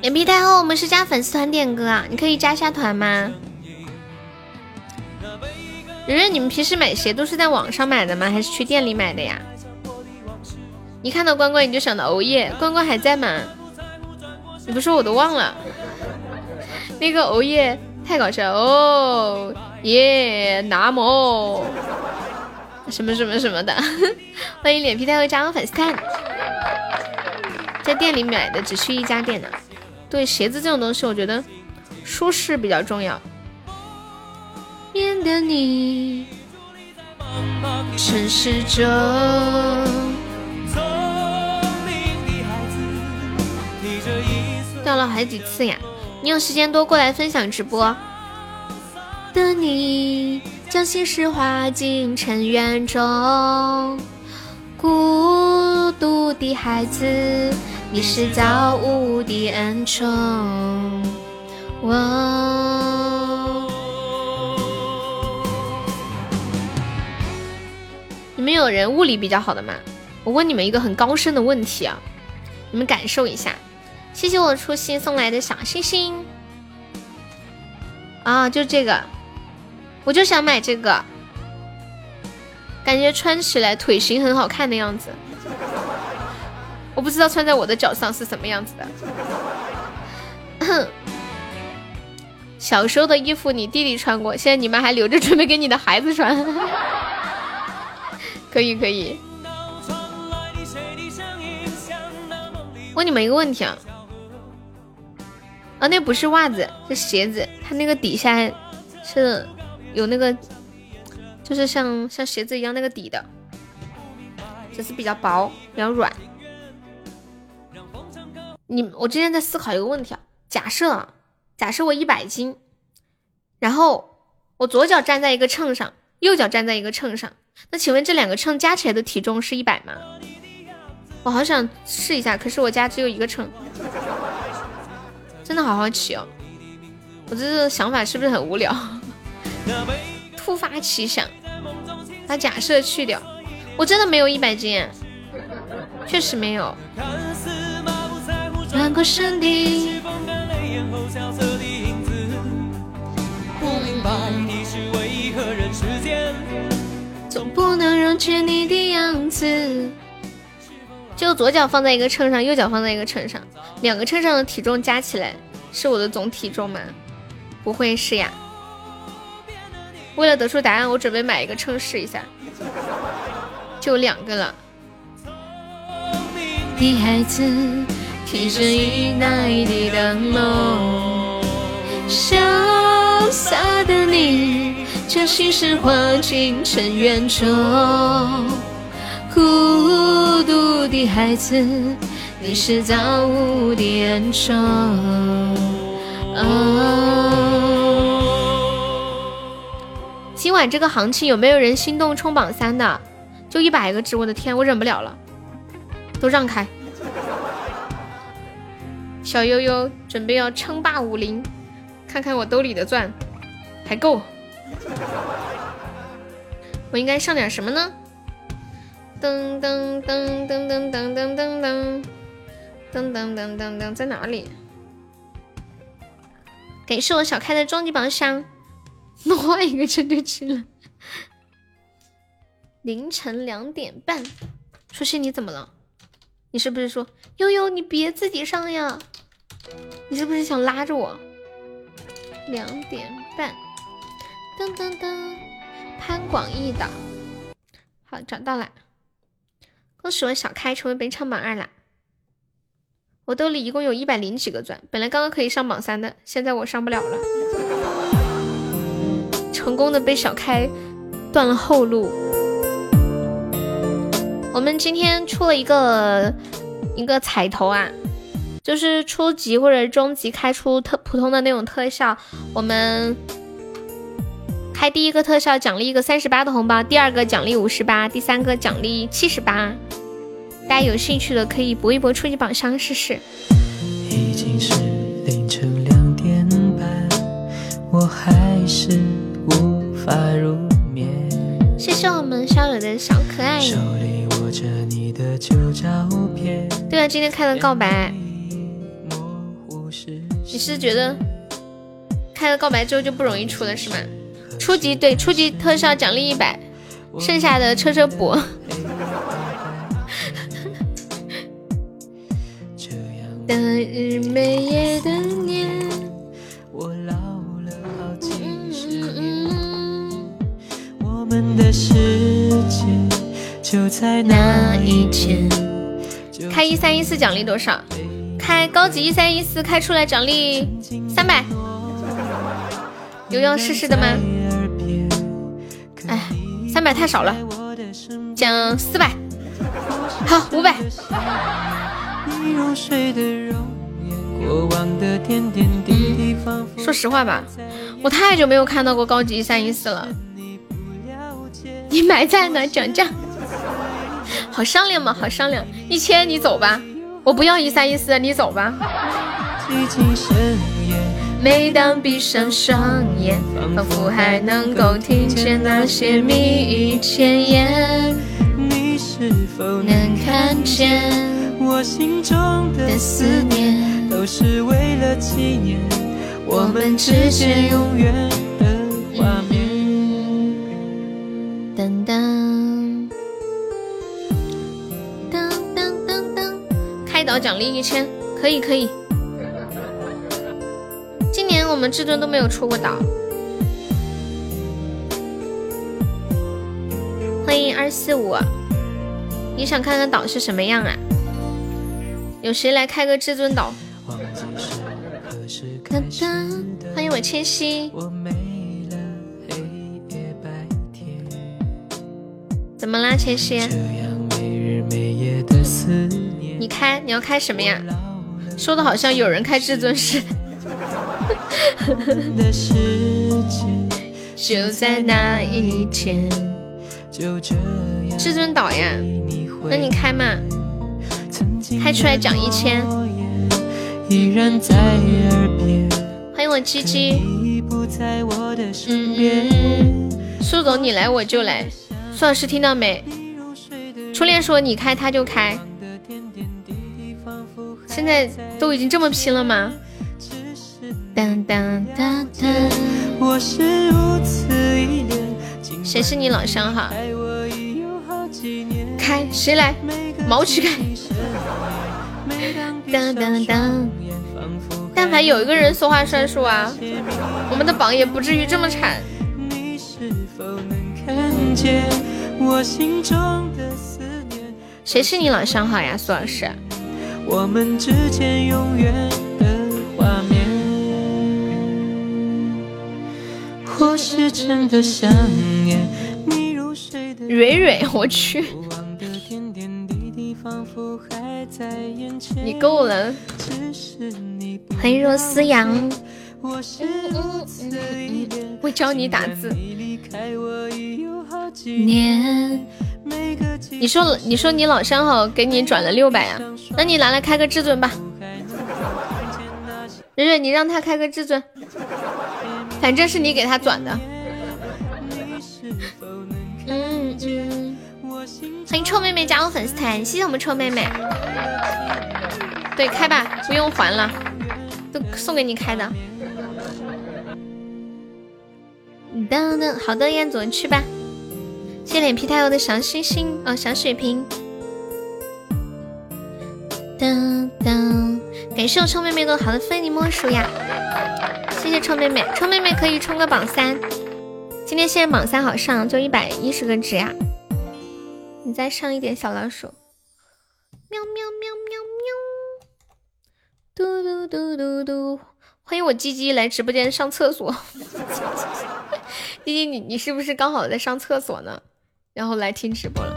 脸皮太厚，我们是加粉丝团点歌啊，你可以加下团吗？圆圆，你们平时买鞋都是在网上买的吗？还是去店里买的呀？一看到关关你就想到欧耶，关关还在吗？你不说我都忘了。那个欧耶太搞笑哦耶，那么什么什么什么的，欢迎脸皮太厚加入粉丝团。在店里买的只去一家店的，对鞋子这种东西，我觉得舒适比较重要。面的你，城市中。掉了好几次呀！你有时间多过来分享直播。的你将心事化进尘缘中，孤独的孩子，你是造物的恩宠。我，你们有人物理比较好的吗？我问你们一个很高深的问题啊，你们感受一下。谢谢我初心送来的小星星。啊，就这个，我就想买这个，感觉穿起来腿型很好看的样子。我不知道穿在我的脚上是什么样子的。小时候的衣服你弟弟穿过，现在你们还留着准备给你的孩子穿。可以可以。问你们一个问题啊，啊，那不是袜子，是鞋子，它那个底下是有那个，就是像像鞋子一样那个底的，只是比较薄，比较软。你我之前在思考一个问题啊，假设啊，假设我一百斤，然后我左脚站在一个秤上，右脚站在一个秤上，那请问这两个秤加起来的体重是一百吗？我好想试一下，可是我家只有一个秤，真的好好奇哦。我这个想法是不是很无聊？突发奇想，把假设去掉，我真的没有一百斤，确实没有。总不能溶解你的样子。就左脚放在一个秤上，右脚放在一个秤上，两个秤上的体重加起来是我的总体重吗？不会是呀。为了得出答案，我准备买一个秤试一下。就两个了。孩子提着一袋的灯笼，潇洒的你将心事化进尘缘中。孤独的孩子，你是造物的恩宠。今晚这个行情有没有人心动冲榜三的？就一百个值，我的天，我忍不了了，都让开。小悠悠准备要称霸武林，看看我兜里的钻还够。我应该上点什么呢？噔噔噔噔噔噔噔噔噔噔噔噔噔噔，在哪里？给是我小开的终极宝箱，那换一个针就去了。凌晨两点半，初心你怎么了？你是不是说悠悠你别自己上呀？你是不是想拉着我？两点半，噔噔噔，潘广义的，好找到了。恭喜我小开成为本场榜二啦！我兜里一共有一百零几个钻，本来刚刚可以上榜三的，现在我上不了了。成功的被小开断了后路。我们今天出了一个一个彩头啊，就是初级或者中级开出特普通的那种特效，我们。开第一个特效奖励一个三十八的红包，第二个奖励五十八，第三个奖励七十八。大家有兴趣的可以搏一搏初级宝箱试试。已经是凌晨两点半，我还是无法入眠。谢谢我们校友的小可爱。手里握着你的旧照片。对啊，今天开了告白。你是觉得开了告白之后就不容易出了是吗？初级对初级特效奖励一百，剩下的车车补。开一三一四奖励多少？开高级一三一四开出来奖励三百，有要试试的吗？哎，三百太少了，讲四百，好五百。说实话吧，我太久没有看到过高级一三一四了。你埋在哪？讲价，好商量嘛，好商量。一千你走吧，我不要一三一四，你走吧。每当闭上双眼，仿佛还能够听见那些蜜语甜言。你是否能看见我心中的思念？都是为了纪念我们之间永远的画面。噔噔噔噔噔噔，开导奖励一千，可以可以。今年我们至尊都没有出过岛。欢迎二四五，你想看看岛是什么样啊？有谁来开个至尊岛？欢迎我千玺。怎么啦，千玺？你开，你要开什么呀？说的好像有人开至尊似的。就在那一天。至尊岛呀，那你开嘛，开出来奖一千。欢迎我鸡鸡。嗯，苏总你来我就来，苏老师听到没？初恋说你开他就开，现在都已经这么拼了吗？当当当当。谁是你老乡哈？开谁来？毛去开。当当当！但凡有一个人说话算数啊，我们的榜也不至于这么惨。谁是你老乡好呀，苏老师？蕊蕊，我去，你够了。欢迎若思阳，会教你打字。年，你说你说你老相好，给你转了六百啊，那你拿来开个至尊吧。蕊蕊，你让他开个至尊。反正是你给他转的。嗯嗯，欢迎臭妹妹加入粉丝团，谢谢我们臭妹妹。对，开吧，不用还了，都送给你开的。噔噔，好的，彦祖去吧。谢谢脸皮太厚的小星星哦，小水瓶。噔噔，感谢我臭妹妹的好的非你莫属呀。谢谢臭妹妹，臭妹妹可以冲个榜三。今天现在榜三好上，就一百一十个值呀。你再上一点小老鼠。喵喵喵喵喵。嘟嘟嘟嘟嘟。欢迎我鸡鸡来直播间上厕所。鸡鸡，你你是不是刚好在上厕所呢？然后来听直播了。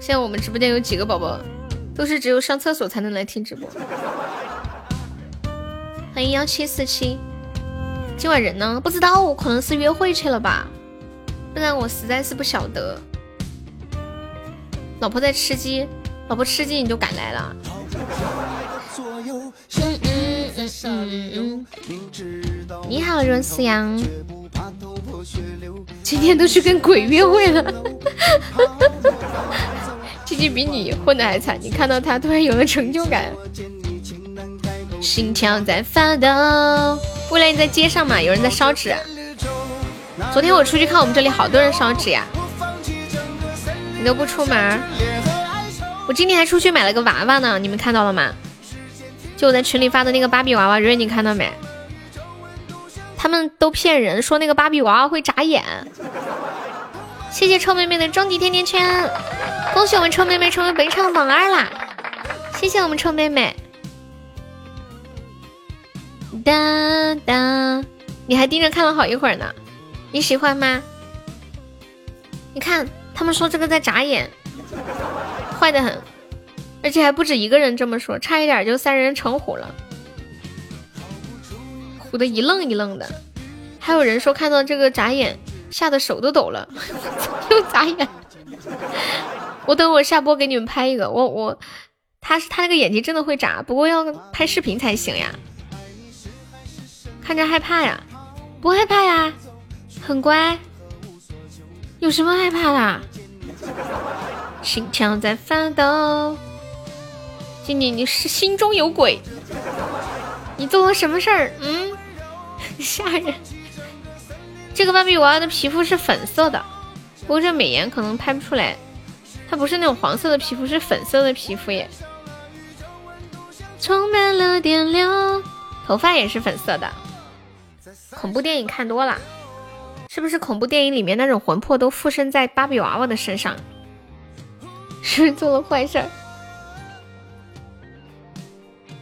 现在我们直播间有几个宝宝，都是只有上厕所才能来听直播。欢迎幺七四七。今晚人呢？不知道，可能是约会去了吧，不然我实在是不晓得。老婆在吃鸡，老婆吃鸡你就赶来了？你好，若思阳，今天都去跟鬼约会了。鸡鸡比你混的还惨，你看到他突然有了成就感。心跳在发抖。未来你在街上嘛？有人在烧纸。昨天我出去看，我们这里好多人烧纸呀。你都不出门。我今天还出去买了个娃娃呢，你们看到了吗？就我在群里发的那个芭比娃娃，蕊你看到没？他们都骗人，说那个芭比娃娃会眨眼。谢谢臭妹妹的终极甜甜圈，恭喜我们臭妹妹成为本场榜二啦！谢谢我们臭妹妹。哒哒，你还盯着看了好一会儿呢，你喜欢吗？你看他们说这个在眨眼，坏的很，而且还不止一个人这么说，差一点就三人成虎了，虎的一愣一愣的。还有人说看到这个眨眼，吓得手都抖了，又眨眼。我等我下播给你们拍一个，我我他是他那个眼睛真的会眨，不过要拍视频才行呀。看着害怕呀？不害怕呀，很乖。有什么害怕的？心跳在发抖。静静，你是心中有鬼？你做了什么事儿？嗯，吓人。这个芭比娃娃的皮肤是粉色的，不过这美颜可能拍不出来。它不是那种黄色的皮肤，是粉色的皮肤耶。充满了电流，头发也是粉色的。恐怖电影看多了，是不是恐怖电影里面那种魂魄都附身在芭比娃娃的身上？是不是做了坏事儿？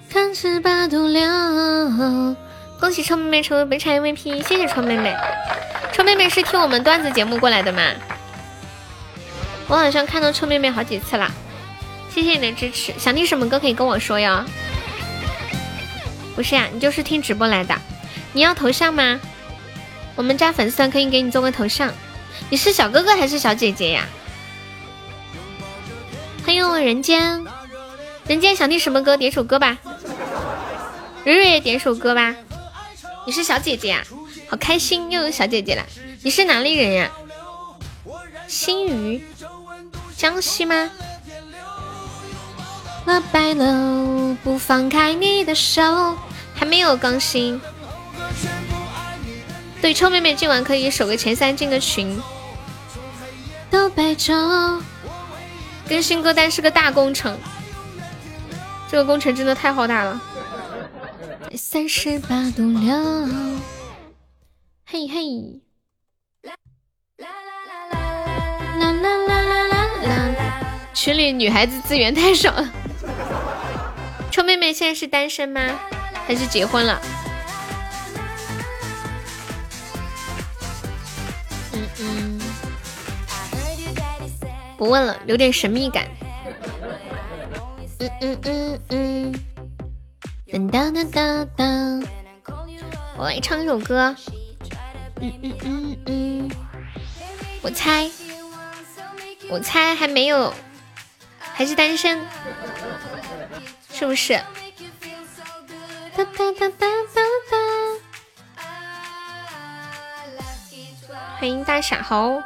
看十八度流，恭喜臭妹妹成为本场 MVP，谢谢臭妹妹。臭妹妹是听我们段子节目过来的吗？我好像看到臭妹妹好几次啦，谢谢你的支持。想听什么歌可以跟我说哟。不是呀，你就是听直播来的。你要头像吗？我们家粉丝团可以给你做个头像。你是小哥哥还是小姐姐呀？欢迎我人间，人间想听什么歌？点首歌吧。蕊蕊点首歌吧。你是小姐姐呀，好开心又有小姐姐了。你是哪里人呀？新余。江西吗？我白了，不放开你的手，还没有更新。对，臭妹妹今晚可以守个前三进个群。都白昼，更新歌单是个大工程，这个工程真的太浩大了。三十八度六，嘿嘿。啦啦啦啦啦。群里女孩子资源太少了。臭妹妹现在是单身吗？还是结婚了？不问了，有点神秘感。嗯嗯嗯嗯。噔噔噔噔噔。我来唱一首歌。嗯嗯嗯嗯。我猜。我猜还没有，还是单身，是不是？哒哒哒哒哒哒！欢迎大傻猴！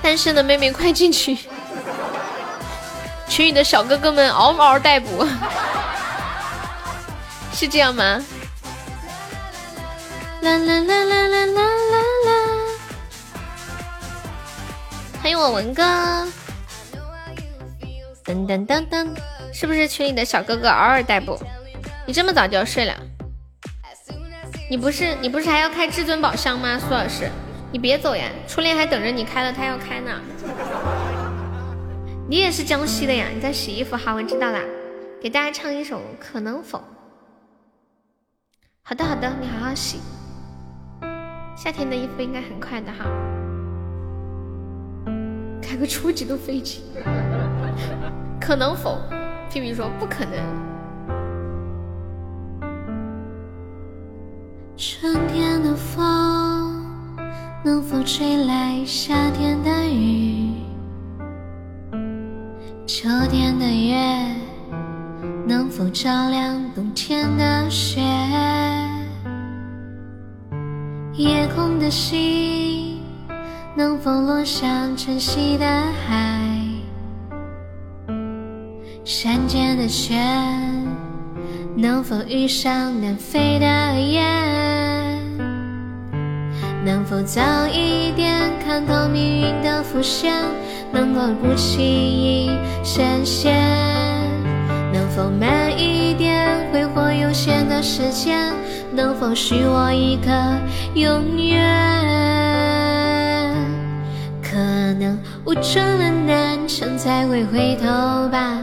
单身的妹妹快进去！群里的小哥哥们嗷嗷待哺，是这样吗？啦啦啦啦啦啦啦啦！欢迎我文哥，噔噔噔噔，是不是群里的小哥哥嗷嗷待哺？你这么早就要睡了？你不是你不是还要开至尊宝箱吗？苏老师，你别走呀，初恋还等着你开了，他要开呢。你也是江西的呀？你在洗衣服？好，我知道啦。给大家唱一首《可能否》。好的，好的，你好好洗。夏天的衣服应该很快的哈。开个初级的飞机？可能否？皮皮说不可能。春天的风能否吹来夏天的雨？秋天的月能否照亮冬天的雪？夜空的星能否落向晨曦的海？山间的雪能否遇上南飞的雁？能否早一点看透命运的伏线？能够不轻易深陷，能否慢一点挥霍有限的时间？能否许我一个永远？可能我撞了南墙才会回头吧，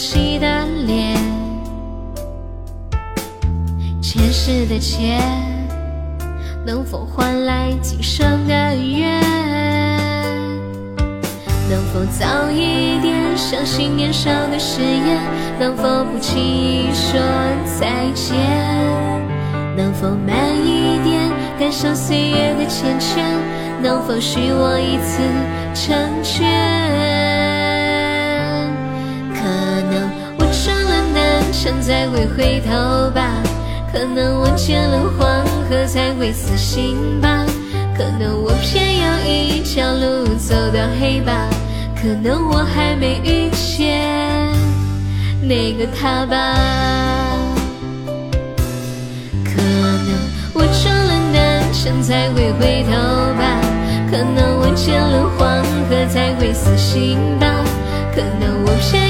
悉的脸？前世的劫，能否换来今生的缘？能否早一点相信年少的誓言？能否不轻易说再见？能否慢一点感受岁月的缱绻？能否许我一次成全？南墙才会回头吧，可能我见了黄河才会死心吧，可能我偏要一条路走到黑吧，可能我还没遇见那个他吧。可能我撞了南墙才会回头吧，可能我见了黄河才会死心吧，可能我偏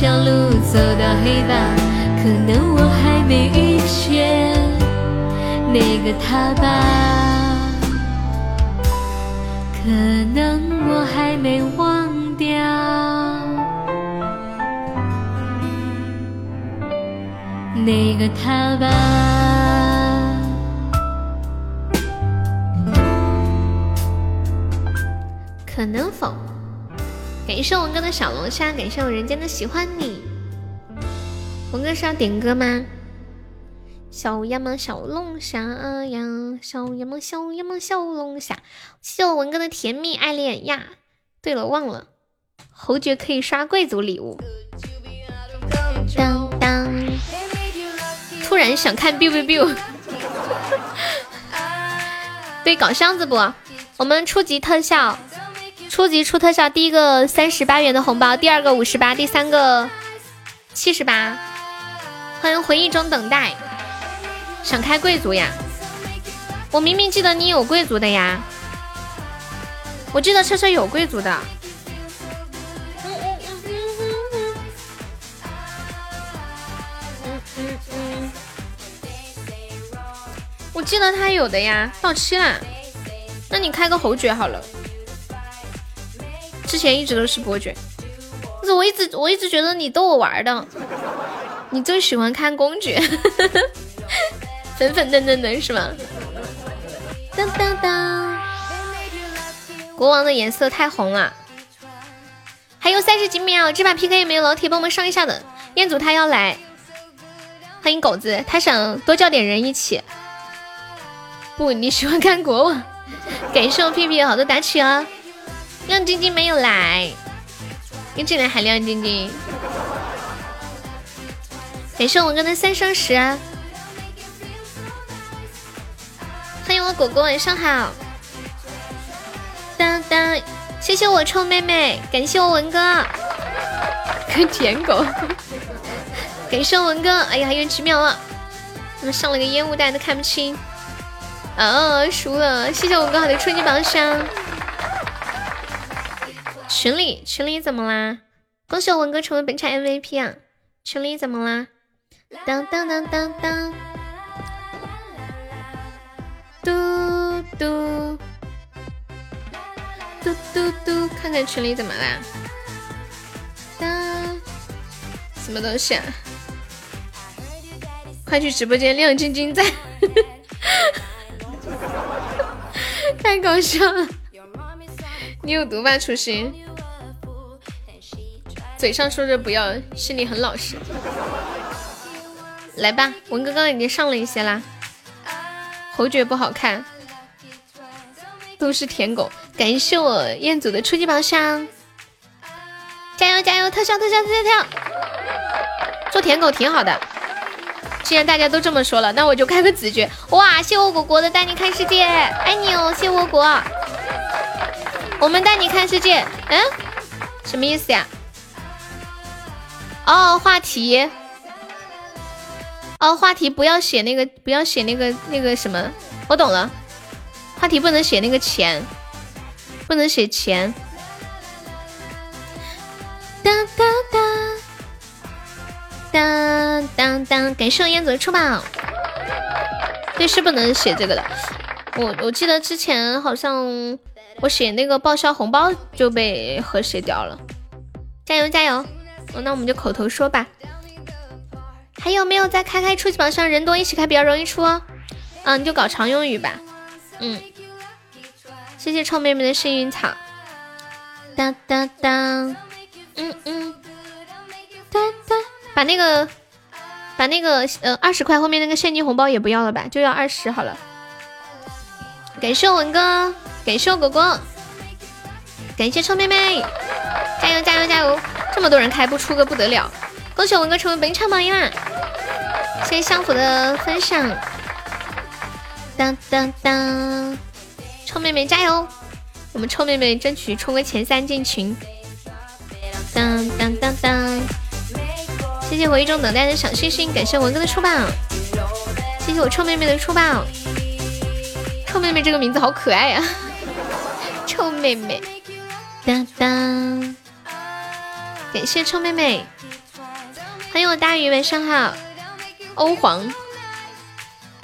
小路走到黑吧，可能我还没遇见那个他吧，可能我还没忘掉那个他吧。可能否？感谢文哥的小龙虾，感谢我人间的喜欢你。文哥是要点歌吗？小呀嘛小龙虾呀，小呀嘛小呀嘛小龙虾。谢谢我文哥的甜蜜爱恋呀。对了，忘了，侯爵可以刷贵族礼物。当当，突然想看 biu biu biu。对，搞箱子不？我们初级特效，初级出特效，第一个三十八元的红包，第二个五十八，第三个七十八。欢迎回忆中等待，想开贵族呀？我明明记得你有贵族的呀，我记得车车有贵族的。我记得他有的呀，到期了。那你开个侯爵好了。之前一直都是伯爵，但是我一直我一直觉得你逗我玩的。你最喜欢看公爵，粉粉嫩嫩的是吗？当当当！国王的颜色太红了。还有三十几秒，这把 PK 有没有老铁帮忙上一下的？彦祖他要来，欢迎狗子，他想多叫点人一起。不，你喜欢看国王。感谢我屁屁好多打曲啊！亮晶晶没有来，你进来还亮晶晶。感谢我哥的三生石，欢迎我果果，晚上好。当当，谢谢我臭妹妹，感谢我文哥，跟舔狗。感谢我文哥，哎呀，还有几秒了，怎么上了个烟雾弹都看不清。啊，输了，谢谢我哥好的初级宝箱。群里群里怎么啦？恭喜我文哥成为本场 MVP 啊！群里怎么啦？当当当当当，嘟嘟嘟嘟嘟，看看群里怎么啦？当，什么东西啊？快去直播间，亮晶晶在，太搞笑了！你有毒吧，初心？嘴上说着不要，心里很老实。来吧，文哥刚刚已经上了一些啦。侯爵不好看，都是舔狗。感谢我彦祖的初级宝箱，加油加油！特效特效特效特效！做舔狗挺好的。既然大家都这么说了，那我就开个子爵。哇，谢我果果的带你看世界，爱你哦，谢我果。我们带你看世界，嗯，什么意思呀？哦，话题。哦，话题不要写那个，不要写那个那个什么，我懂了。话题不能写那个钱，不能写钱。哒哒哒哒当当，感谢燕子的出宝。对，是不能写这个的。我我记得之前好像我写那个报销红包就被和谐掉了。加油加油！那我们就口头说吧。还有没有在开开初级榜上人多一起开比较容易出哦？嗯，你就搞常用语吧。嗯，谢谢臭妹妹的幸运草。当当当，嗯嗯，当当，把那个把那个呃二十块后面那个现金红包也不要了吧，就要二十好了。感谢文哥，感谢我果果，感谢臭妹妹，加油加油加油！这么多人开不出个不得了，恭喜我文哥成为本场榜一啦！谢谢相府的分享，当当当，臭妹妹加油！我们臭妹妹争取冲个前三进群，当当当当！谢谢我一种等待的小星星，感谢文哥的出榜，谢谢我臭妹妹的出榜。臭妹妹这个名字好可爱呀！臭妹妹，当当！感谢臭妹妹，欢迎我大鱼，晚上好。欧皇，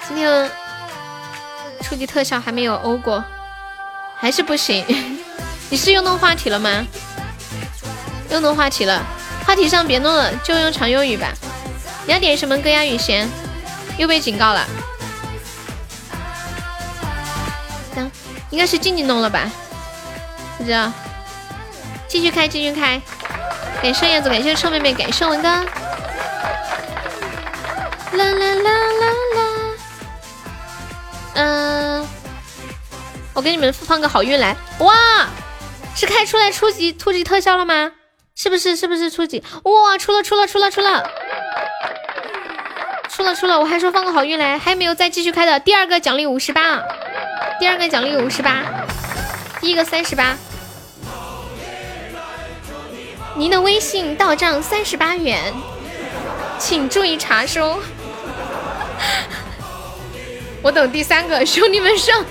今天初级特效还没有欧过。还是不行，你是又弄话题了吗？又弄话题了，话题上别弄了，就用常用语吧。你要点什么歌呀？雨贤又被警告了。行，应该是静静弄了吧？不知道，继续开，继续开。感谢燕子，感谢臭妹妹，感谢文哥。啦啦啦啦啦。嗯。我给你们放个好运来，哇，是开出来初级初级特效了吗？是不是？是不是初级？哇，出了出了出了出了，出了出了！我还说放个好运来，还有没有再继续开的？第二个奖励五十八，第二个奖励五十八，第一个三十八。您的微信到账三十八元，请注意查收。我等第三个，兄弟们上！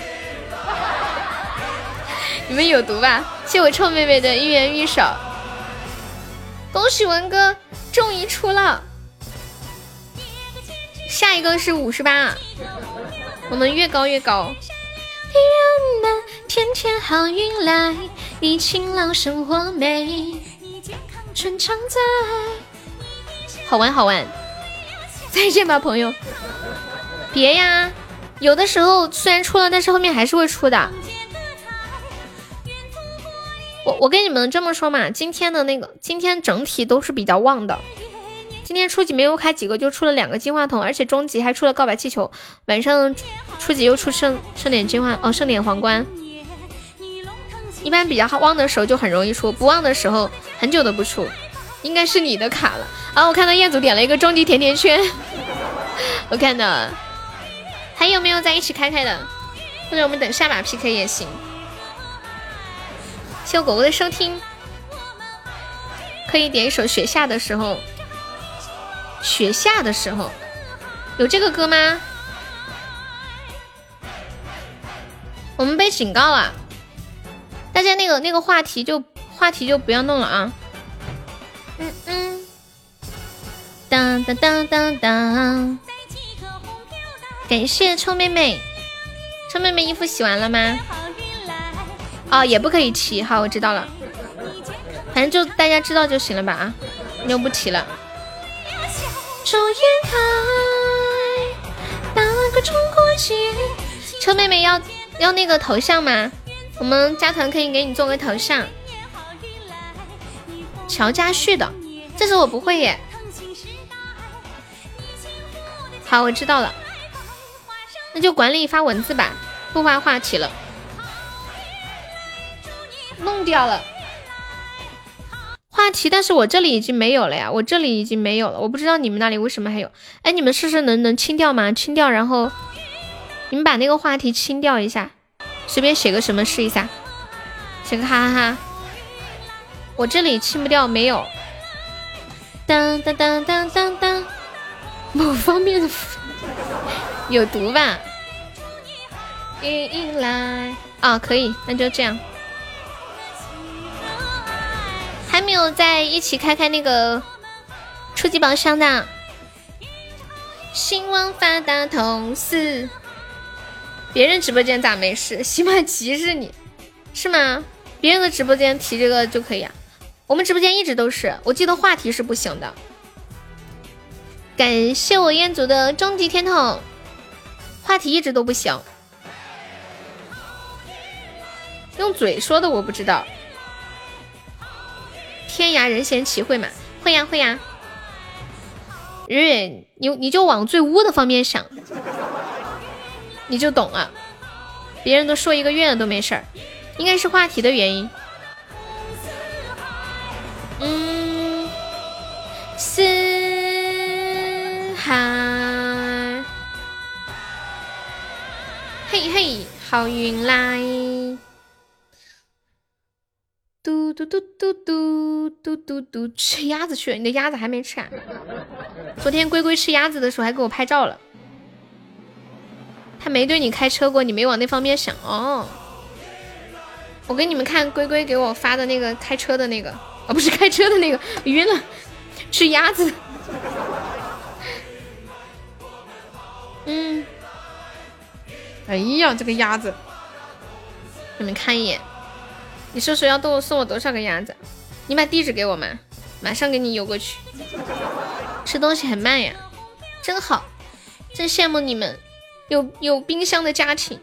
你们有毒吧？谢我臭妹妹的一元玉手，恭喜文哥终于出了，下一个是五十八，我们越高越高。人们天天好运来，你勤劳生活美，春常在。好玩好玩，再见吧朋友。别呀，有的时候虽然出了，但是后面还是会出的。我我跟你们这么说嘛，今天的那个今天整体都是比较旺的。今天初级没有开几个，就出了两个金话筒，而且中级还出了告白气球。晚上初级又出盛盛典金话哦，盛典皇冠。一般比较旺的时候就很容易出，不旺的时候很久都不出。应该是你的卡了啊！我看到彦祖点了一个终极甜甜圈，我看到。还有没有在一起开开的？或者我们等下把 PK 也行。谢果果的收听，可以点一首《雪下的时候》。雪下的时候，有这个歌吗？我们被警告了，大家那个那个话题就话题就不要弄了啊。嗯嗯。当当当当当。感谢臭妹妹，臭妹妹衣服洗完了吗？哦，也不可以提，好，我知道了。反正就大家知道就行了吧啊，就不提了。臭妹妹要要那个头像吗？我们加团可以给你做个头像。乔家旭的，这是我不会耶。好，我知道了。那就管理发文字吧，不发话题了。弄掉了话题，但是我这里已经没有了呀，我这里已经没有了，我不知道你们那里为什么还有。哎，你们试试能能清掉吗？清掉，然后你们把那个话题清掉一下，随便写个什么试一下，写个哈哈哈。我这里清不掉，没有。当当当当当当，某方面的 有毒吧？一一来啊，可以，那就这样。还没有在一起开开那个初级宝箱的，兴旺发达同事。别人直播间咋没事？喜马歧视你是吗？别人的直播间提这个就可以啊，我们直播间一直都是，我记得话题是不行的。感谢我彦祖的终极天筒，话题一直都不行，用嘴说的我不知道。天涯人嫌齐会吗？会呀会呀。日月，你你就往最污的方面想，你就懂了。别人都说一个月了都没事儿，应该是话题的原因。嗯，四海，嘿嘿，好运来。嘟嘟嘟嘟嘟嘟嘟嘟，吃鸭子去了，你的鸭子还没吃啊？昨天龟龟吃鸭子的时候还给我拍照了。他没对你开车过，你没往那方面想哦。我给你们看龟龟给我发的那个开车的那个，哦，不是开车的那个，晕了，吃鸭子。嗯，哎呀，这个鸭子，你们看一眼。你说说要多送我多少个鸭子？你把地址给我嘛，马上给你邮过去。吃东西很慢呀，真好，真羡慕你们有有冰箱的家庭。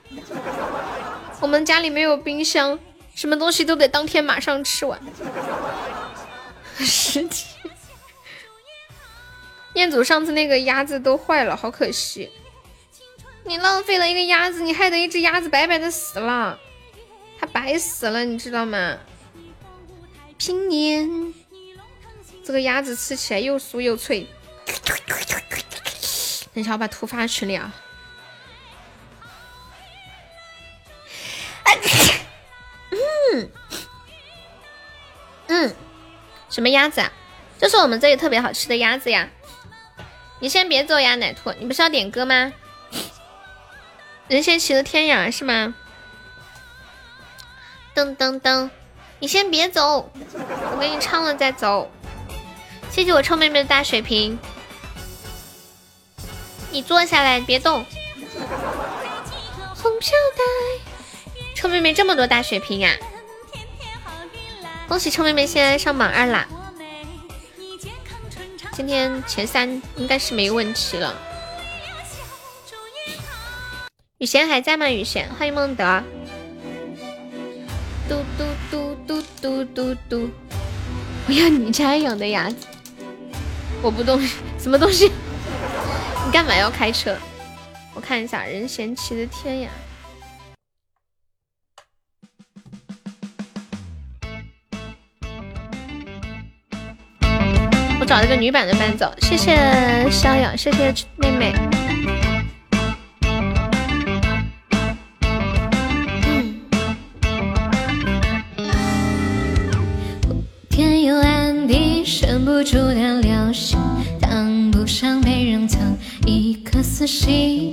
我们家里没有冰箱，什么东西都得当天马上吃完。十几。彦祖上次那个鸭子都坏了，好可惜。你浪费了一个鸭子，你害得一只鸭子白白的死了。它白死了，你知道吗？平年，这个鸭子吃起来又酥又脆。等一下，我把图发群里啊。嗯嗯，什么鸭子啊？这是我们这里特别好吃的鸭子呀。你先别走呀，奶兔，你不是要点歌吗？任贤齐的《天涯》是吗？噔噔噔，你先别走，我给你唱了再走。谢谢我臭妹妹的大水瓶，你坐下来别动。红飘带，臭妹妹这么多大水瓶呀！恭喜臭妹妹现在上榜二啦，今天前三应该是没问题了。雨贤还在吗？雨贤，欢迎孟德。嘟嘟嘟嘟嘟嘟嘟！我要你家养的鸭子，我不动什么东西？你干嘛要开车？我看一下任贤齐的《天涯》，了个女版的伴奏。谢谢逍遥，谢谢妹妹。忍不住的流星，当不上被人疼，一颗死心，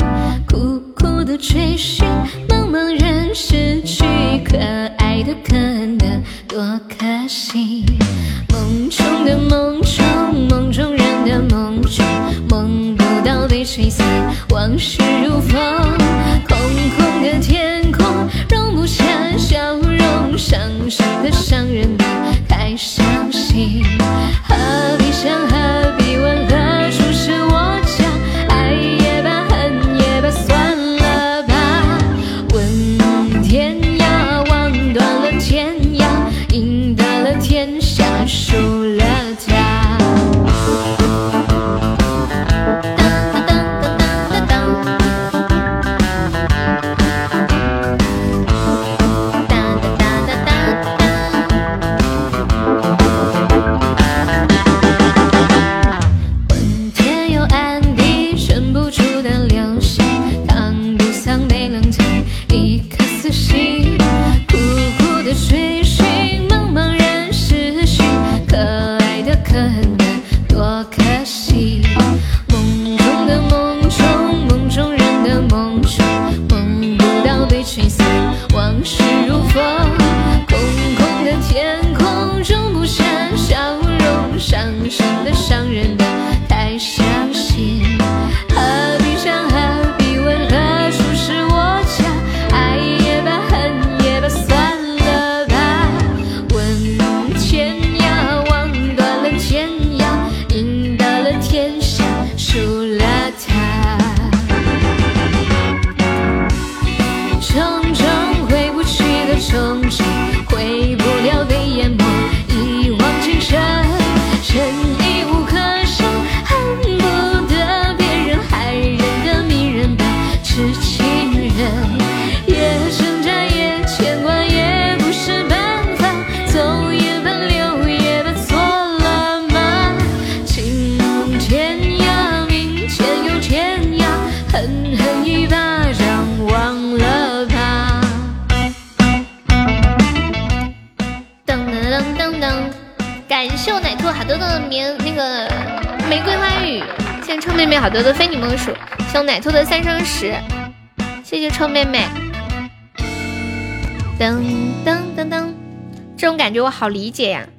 苦苦的追寻，茫茫然失去，可爱的可恨的多可惜。梦中的梦中，往事如风，好理解呀。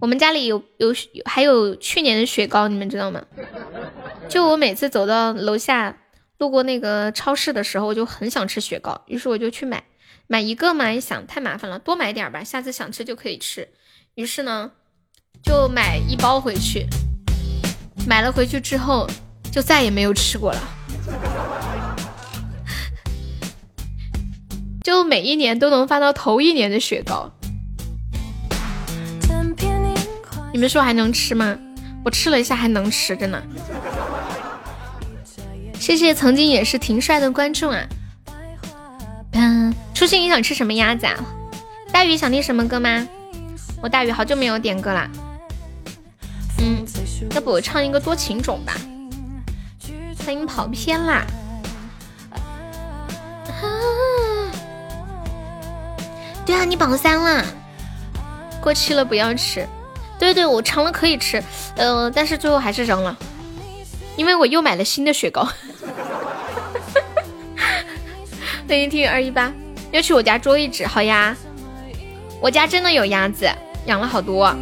我们家里有有还有去年的雪糕，你们知道吗？就我每次走到楼下，路过那个超市的时候，我就很想吃雪糕，于是我就去买，买一个嘛，一想太麻烦了，多买点吧，下次想吃就可以吃。于是呢，就买一包回去，买了回去之后，就再也没有吃过了。就每一年都能发到头一年的雪糕。们说还能吃吗？我吃了一下，还能吃，真的。谢谢曾经也是挺帅的观众啊。嗯，初心你想吃什么鸭子啊？大鱼想听什么歌吗？我大鱼好久没有点歌啦。嗯，要不我唱一个多情种吧。欢迎跑偏啦。对啊，你榜三啦，过期了不要吃。对对，我尝了可以吃，呃，但是最后还是扔了，因为我又买了新的雪糕。欢迎听友二一八，要去我家捉一只，好呀，我家真的有鸭子，养了好多。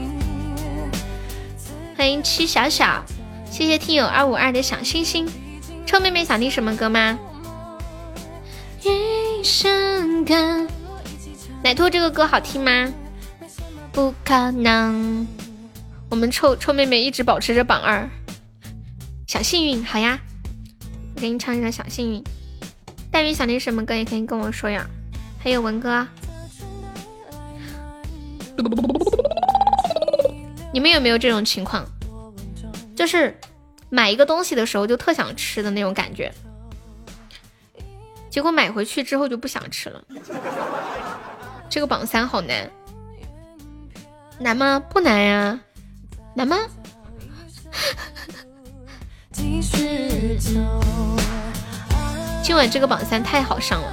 欢迎七小小，谢谢听友二五二的小星星。臭妹妹想听什么歌吗？一生歌，奶兔这个歌好听吗？不可能。我们臭臭妹妹一直保持着榜二，小幸运，好呀，我给你唱一首小幸运。黛玉想听什么歌也可以跟我说呀。还有文哥，你们有没有这种情况？就是买一个东西的时候就特想吃的那种感觉，结果买回去之后就不想吃了。这个榜三好难，难吗？不难呀。难吗？今晚这个榜三太好上了，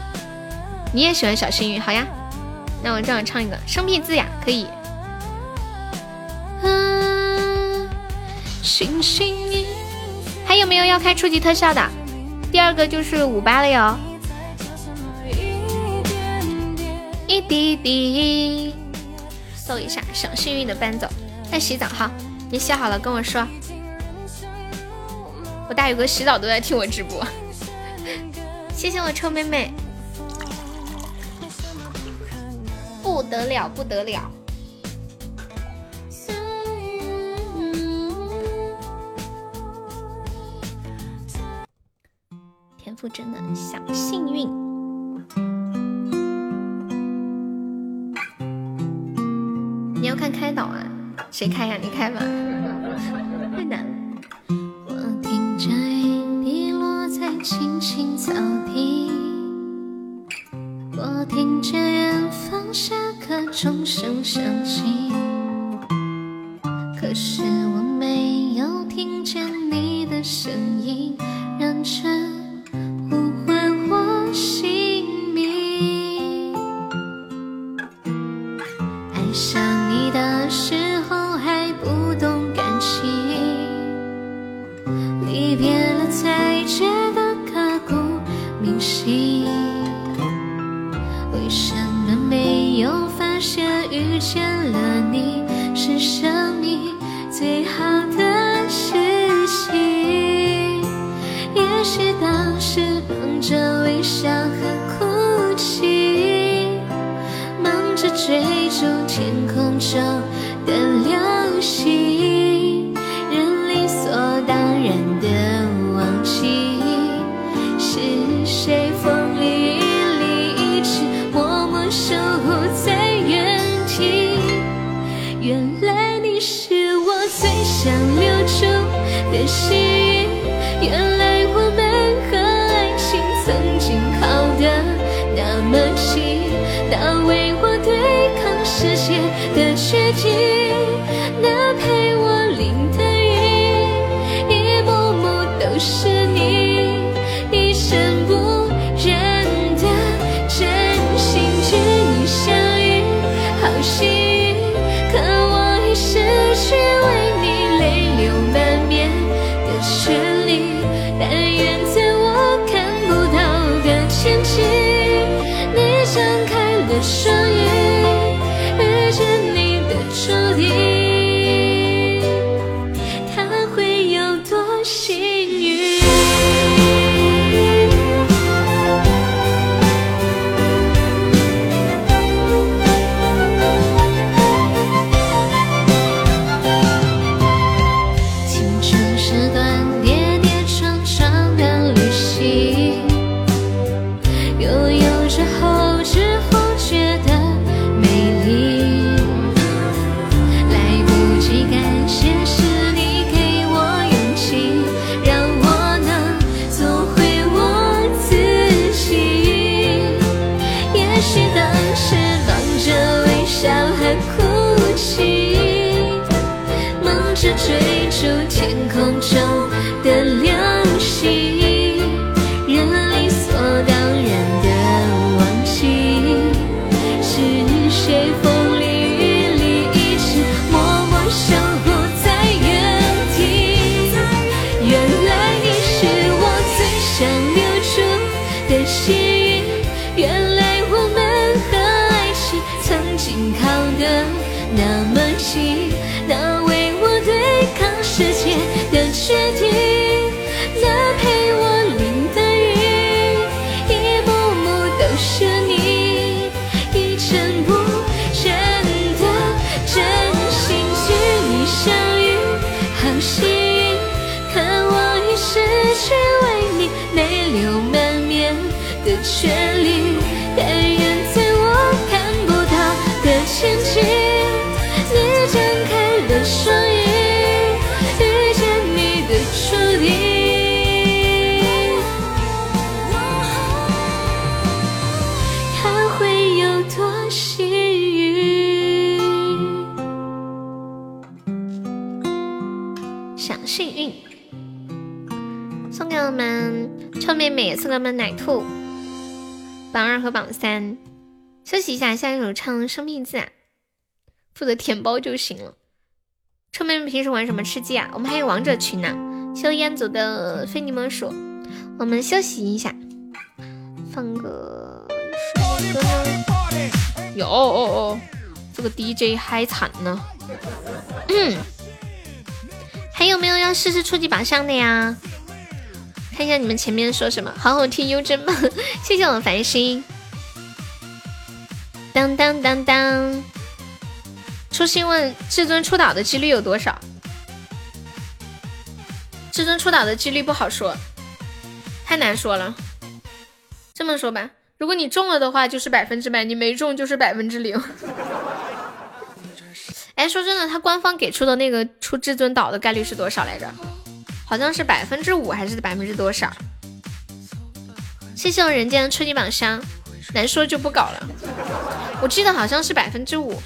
你也喜欢小幸运，好呀，那我这样唱一个生僻字呀，可以。星星还有没有要开初级特效的？第二个就是五八了哟。一滴滴，搜一下小幸运的伴奏，在洗澡哈。你洗好了跟我说，我大宇哥洗澡都在听我直播，谢谢我臭妹妹，不得了不得了，天赋真的小幸运，你要看开导啊。谁开呀？你开吧，太难了。我听着雨滴落在青青草地，我听见远方下课钟声响起，可是我没有听见你的声音，认真生命字》啊，负责舔包就行了。臭妹妹平时玩什么吃鸡啊？我们还有王者群呢。修烟组的非你莫属，我们休息一下，放个？有哦哦，这个 DJ 嗨惨了。嗯，还有没有要试试初级宝箱的呀？看一下你们前面说什么，好好听，优真棒，谢谢我繁星。当当当当，初心问至尊出岛的几率有多少？至尊出岛的几率不好说，太难说了。这么说吧，如果你中了的话，就是百分之百；你没中，就是百分之零。哎，说真的，他官方给出的那个出至尊岛的概率是多少来着？好像是百分之五还是百分之多少？谢谢我人间的初级宝箱，难说就不搞了。我记得好像是百分之五。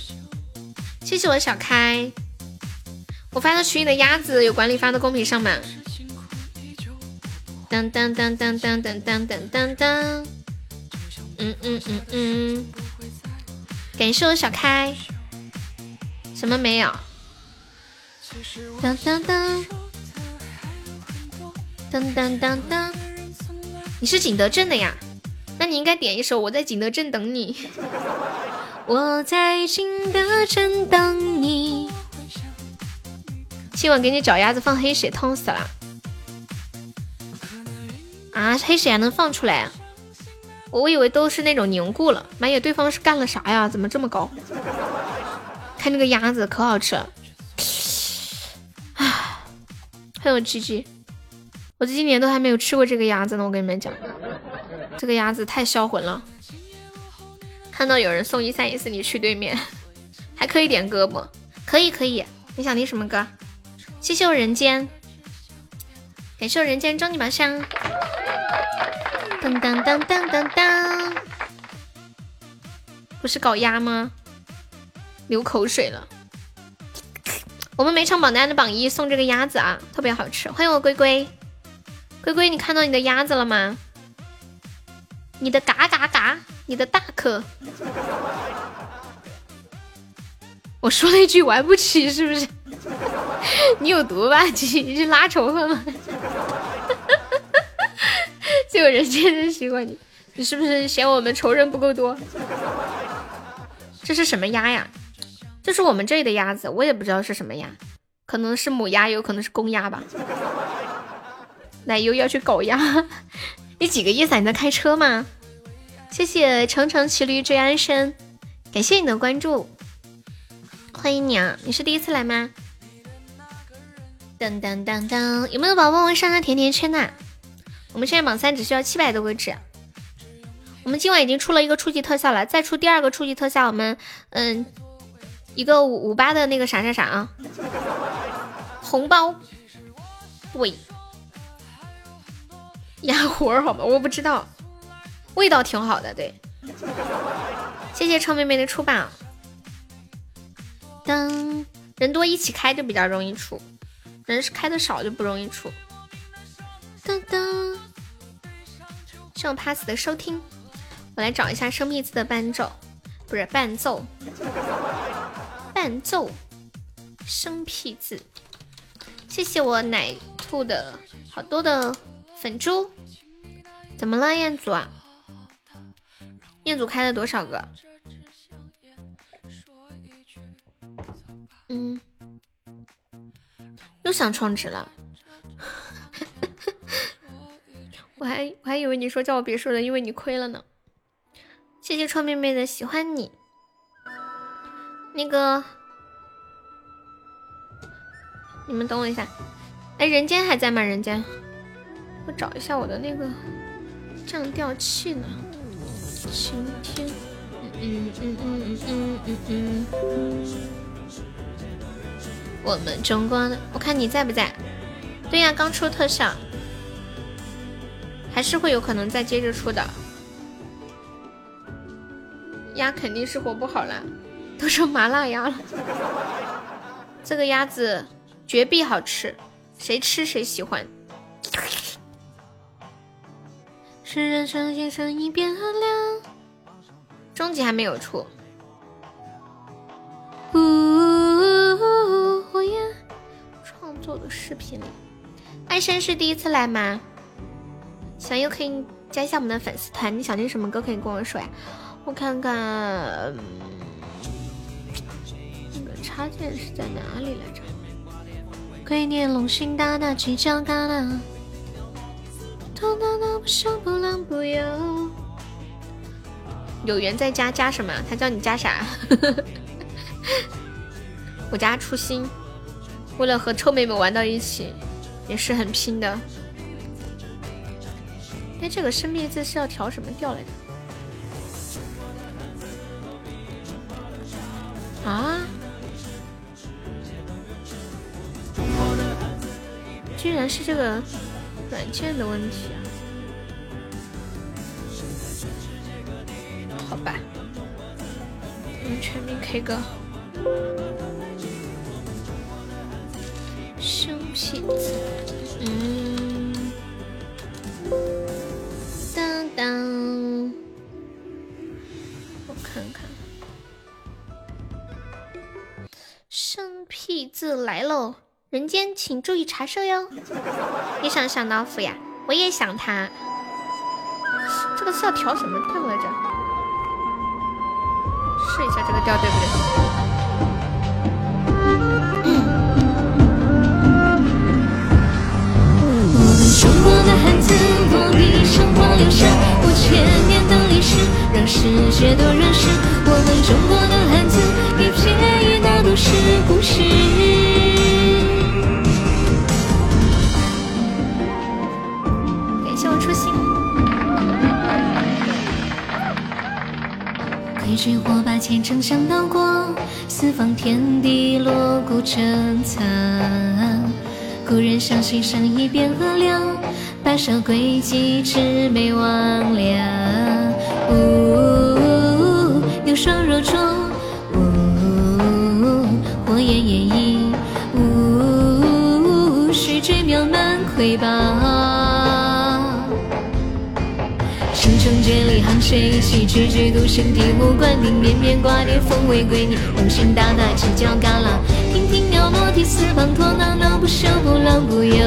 谢谢我小开，我发到群里的鸭子有管理发到公屏上吗？当当当当当当当当当当，嗯嗯嗯嗯，感谢我小开，什么没有？当当当，当当当当，你是景德镇的呀？那你应该点一首《我在景德镇等你》。我在景德镇等你。今晚给你脚丫子放黑血，痛死了！啊，黑血还能放出来？我以为都是那种凝固了。妈呀，对方是干了啥呀？怎么这么高？看这个鸭子可好吃了，啊，还有鸡鸡，我这今年都还没有吃过这个鸭子呢。我跟你们讲，这个鸭子太销魂了。看到有人送一三一四，你去对面，还可以点歌不？可以可以，你想听什么歌？谢谢我人间，感谢我人间终极宝箱。当当当当当当，不是搞鸭吗？流口水了。我们每场榜单的榜一送这个鸭子啊，特别好吃。欢迎我龟龟，龟龟，你看到你的鸭子了吗？你的嘎嘎嘎，你的大可。我说了一句玩不起，是不是？你有毒吧？你是拉仇恨吗？就有人间真喜欢你，你是不是嫌我们仇人不够多？这是什么鸭呀？这是我们这里的鸭子，我也不知道是什么鸭，可能是母鸭，有可能是公鸭吧。奶油要去搞鸭，你几个意思？你在开车吗？谢谢程程骑驴追安生，感谢你的关注，欢迎你啊！你是第一次来吗？当当当当，有没有宝宝们上上甜甜圈呐？我们现在榜三只需要七百多个纸，我们今晚已经出了一个初级特效了，再出第二个初级特效，我们嗯一个五五八的那个啥啥啥啊，红包，对，鸭活好吧，我不知道，味道挺好的，对，谢谢臭妹妹的出榜，噔人多一起开就比较容易出，人是开的少就不容易出。噔噔，谢我 pass 的收听，我来找一下生僻字的伴奏，不是伴奏，伴奏，生僻字。谢谢我奶兔的好多的粉猪，怎么了，彦祖啊？彦祖开了多少个？嗯，又想充值了。我还我还以为你说叫我别说了，因为你亏了呢。谢谢臭妹妹的喜欢你。那个，你们等我一下。哎，人间还在吗？人间，我找一下我的那个降调器呢。晴天，嗯嗯嗯嗯嗯嗯嗯。我们中国的，我看你在不在？对呀，刚出特效，还是会有可能再接着出的。鸭肯定是活不好了，都成麻辣鸭了。这个鸭子绝壁好吃，谁吃谁喜欢。是人生心生一变很亮，终极还没有出。呜火焰创作的视频里，爱生是第一次来吗？小优可以加一下我们的粉丝团。你想听什么歌可以跟我说呀？我看看，那个插件是在哪里来着？归念龙心大大犄角旮旯，痛痛的不休不冷不休。有缘再加加什么？他叫你加啥？我家初心。为了和臭妹妹玩到一起，也是很拼的。哎，这个生僻字是要调什么调来着？啊？居然是这个软件的问题啊！好吧，我们全民 K 歌。生僻字，嗯，当当，我看看，生僻字来喽！人间请注意查收哟。你想想老虎呀？我也想他。这个是要调什么调来着？试一下这个调对不对？中国的汉字，落笔生活留下五千年的历史，让世界都认识我们中国的汉字，一撇一捺都是故事。挥军火把千城响闹过，四方天地锣鼓震残。故人相信生一边河凉，白首归期魑魅魍魉。呜，有双若灼，呜，火焰炎影，呜，须追渺漫魁拔。声声绝里行水起，踽踽独声醍醐灌顶，绵绵挂叠风为归你，龙心大大犄角旮旯。落地四方陀囊囊不休不老不朽。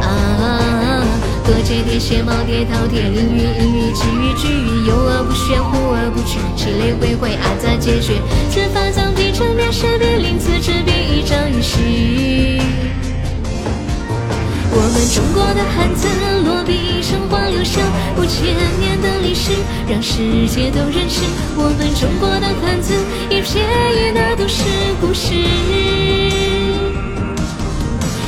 啊！多阶叠血毛叠饕餮，凌云隐雨积雨聚雨，游而不宣，呼而不去，气雷回回阿杂解决。此法藏地沉面石壁临此纸笔一张一虚。我们中国的汉字，落笔生花留香，五千年的历史，让世界都认识。我们中国的汉字，一撇一捺都是故事。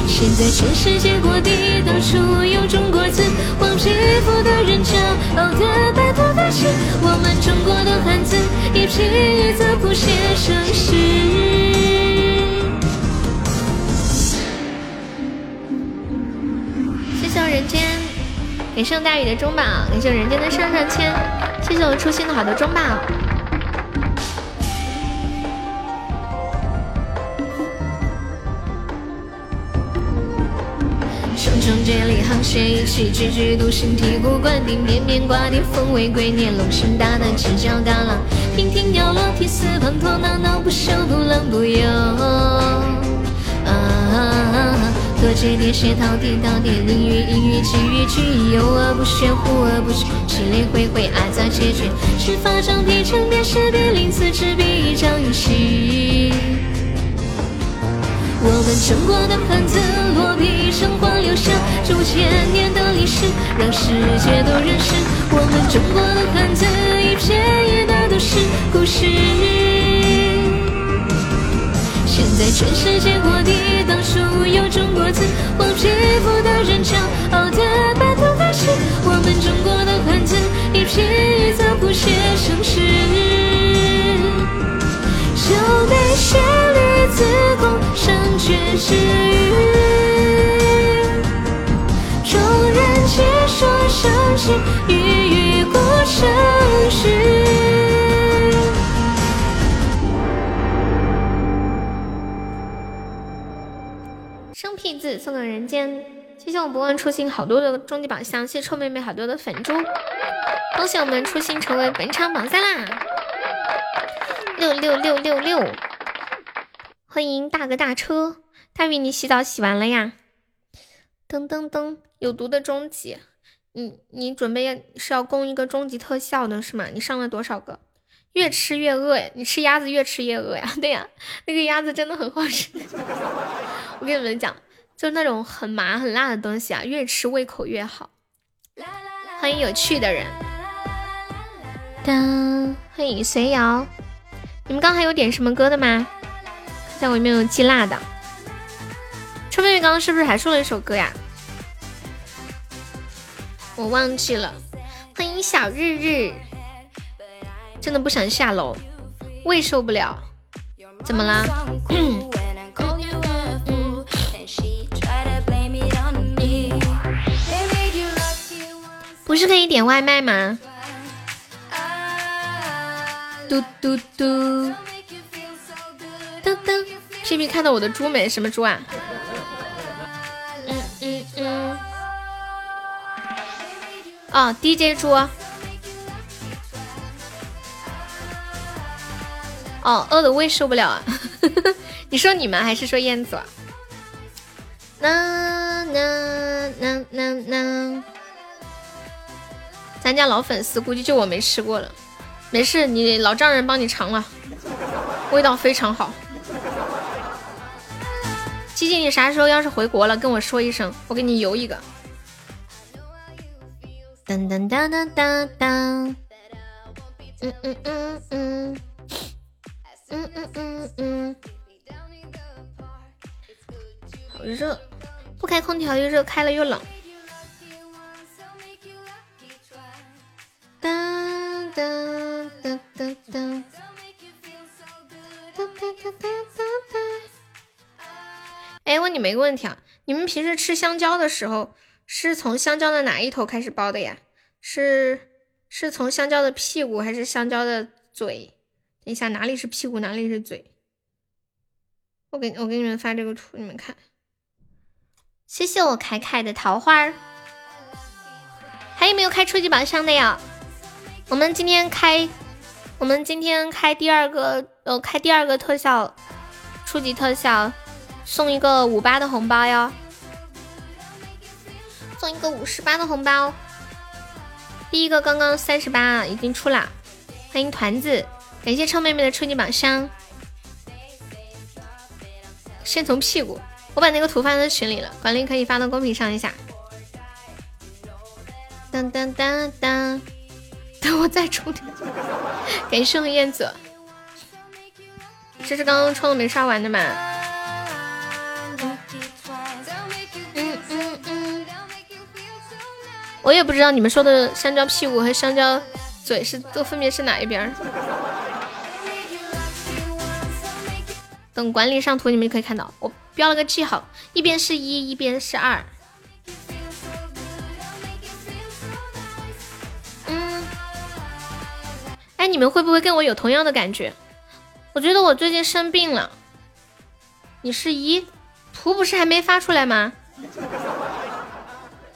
现在全世界各地到处有中国字，黄皮肤的人骄傲的白头大气。我们中国的汉字，一撇一捺谱写盛世。感谢大雨的中宝，感谢人间的上上签，谢谢我初心的好多中宝。双双借力沆瀣一气，句句独心醍醐灌顶，绵绵挂顶风为归念，龙行大胆直叫大浪，娉婷摇落涕泗滂沱，闹闹不休不冷不忧。啊啊啊啊多阶叠谢滔地倒地，淋雨阴雨积雨聚，游而不宣，忽而不去，气力恢恢，爱在结局。十发掌劈成便是别临此执笔一张一息。我们中国的汉字，落笔成画，留下数千年的历史，让世界都认识。我们中国的汉字，一片叶的都是故事。现在全世界各地到处有中国字，黄皮肤的人骄傲的把头发饰。我们中国的汉字，一片叶子谱写盛世。就被写绿字空。却是雨，众人皆说相信一语过生绪。字送给人间，谢谢我不忘初心好多的终极宝箱，谢谢臭妹妹好多的粉猪，恭喜我们初心成为本场榜三啦！六六六六六。欢迎大哥大车，大鱼，你洗澡洗完了呀？噔噔噔，有毒的终极，你你准备是要攻一个终极特效的是吗？你上了多少个？越吃越饿呀！你吃鸭子越吃越饿呀？对呀，那个鸭子真的很好吃。我跟你们讲，就那种很麻很辣的东西啊，越吃胃口越好。欢迎有趣的人，当欢迎随瑶，你们刚还有点什么歌的吗？在我里面有记辣的，臭妹妹刚刚是不是还说了一首歌呀？我忘记了。欢迎小日日，真的不想下楼，胃受不了。怎么啦？不是可以点外卖吗？嘟嘟嘟。噔噔皮皮看到我的猪没？什么猪啊？嗯嗯嗯。哦，D J 猪。哦，饿的胃受不了啊！你说你们还是说燕子？呐呐呐呐呐！咱家老粉丝估计就我没吃过了。没事，你老丈人帮你尝了，味道非常好。七七，你啥时候要是回国了，跟我说一声，我给你邮一个。当当当当当当，嗯嗯嗯嗯，嗯嗯嗯嗯，好热，不开空调又热，开了又冷。当当当当当，哎，问你们一个问题啊，你们平时吃香蕉的时候，是从香蕉的哪一头开始剥的呀？是是从香蕉的屁股还是香蕉的嘴？等一下，哪里是屁股，哪里是嘴？我给我给你们发这个图，你们看。谢谢我凯凯的桃花。还有没有开初级宝箱的呀？我们今天开，我们今天开第二个，呃，开第二个特效，初级特效。送一个五八的红包哟，送一个五十八的红包。第一个刚刚三十八已经出了，欢迎团子，感谢臭妹妹的初级宝箱。先从屁股，我把那个图发在群里了，管理可以发到公屏上一下。当当当当，等我再充点。感谢燕子，这是刚刚充的没刷完的吗？我也不知道你们说的香蕉屁股和香蕉嘴是都分别是哪一边。等管理上图，你们就可以看到，我标了个记号，一边是一，一边是二。哎，你们会不会跟我有同样的感觉？我觉得我最近生病了。你是一，图不是还没发出来吗？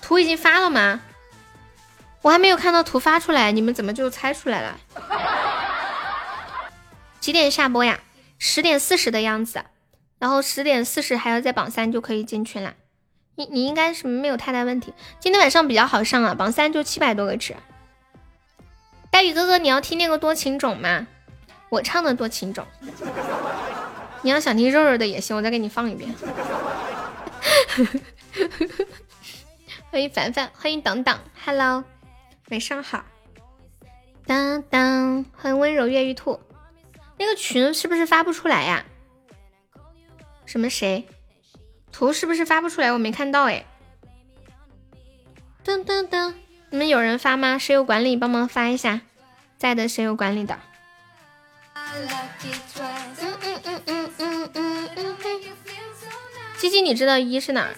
图已经发了吗？我还没有看到图发出来，你们怎么就猜出来了？几点下播呀？十点四十的样子，然后十点四十还要在榜三就可以进群了。你你应该是没有太大问题。今天晚上比较好上啊，榜三就七百多个值。大宇哥哥，你要听那个多情种吗？我唱的多情种。你要想听肉肉的也行，我再给你放一遍。欢迎凡凡，欢迎等等，Hello，晚上好。当当，欢迎温柔越狱兔。那个群是不是发不出来呀？什么谁？图是不是发不出来？我没看到哎。噔噔噔，你们有人发吗？谁有管理帮忙发一下，在的谁有管理的？嗯嗯嗯嗯嗯嗯嗯。七七，你知道一是哪儿？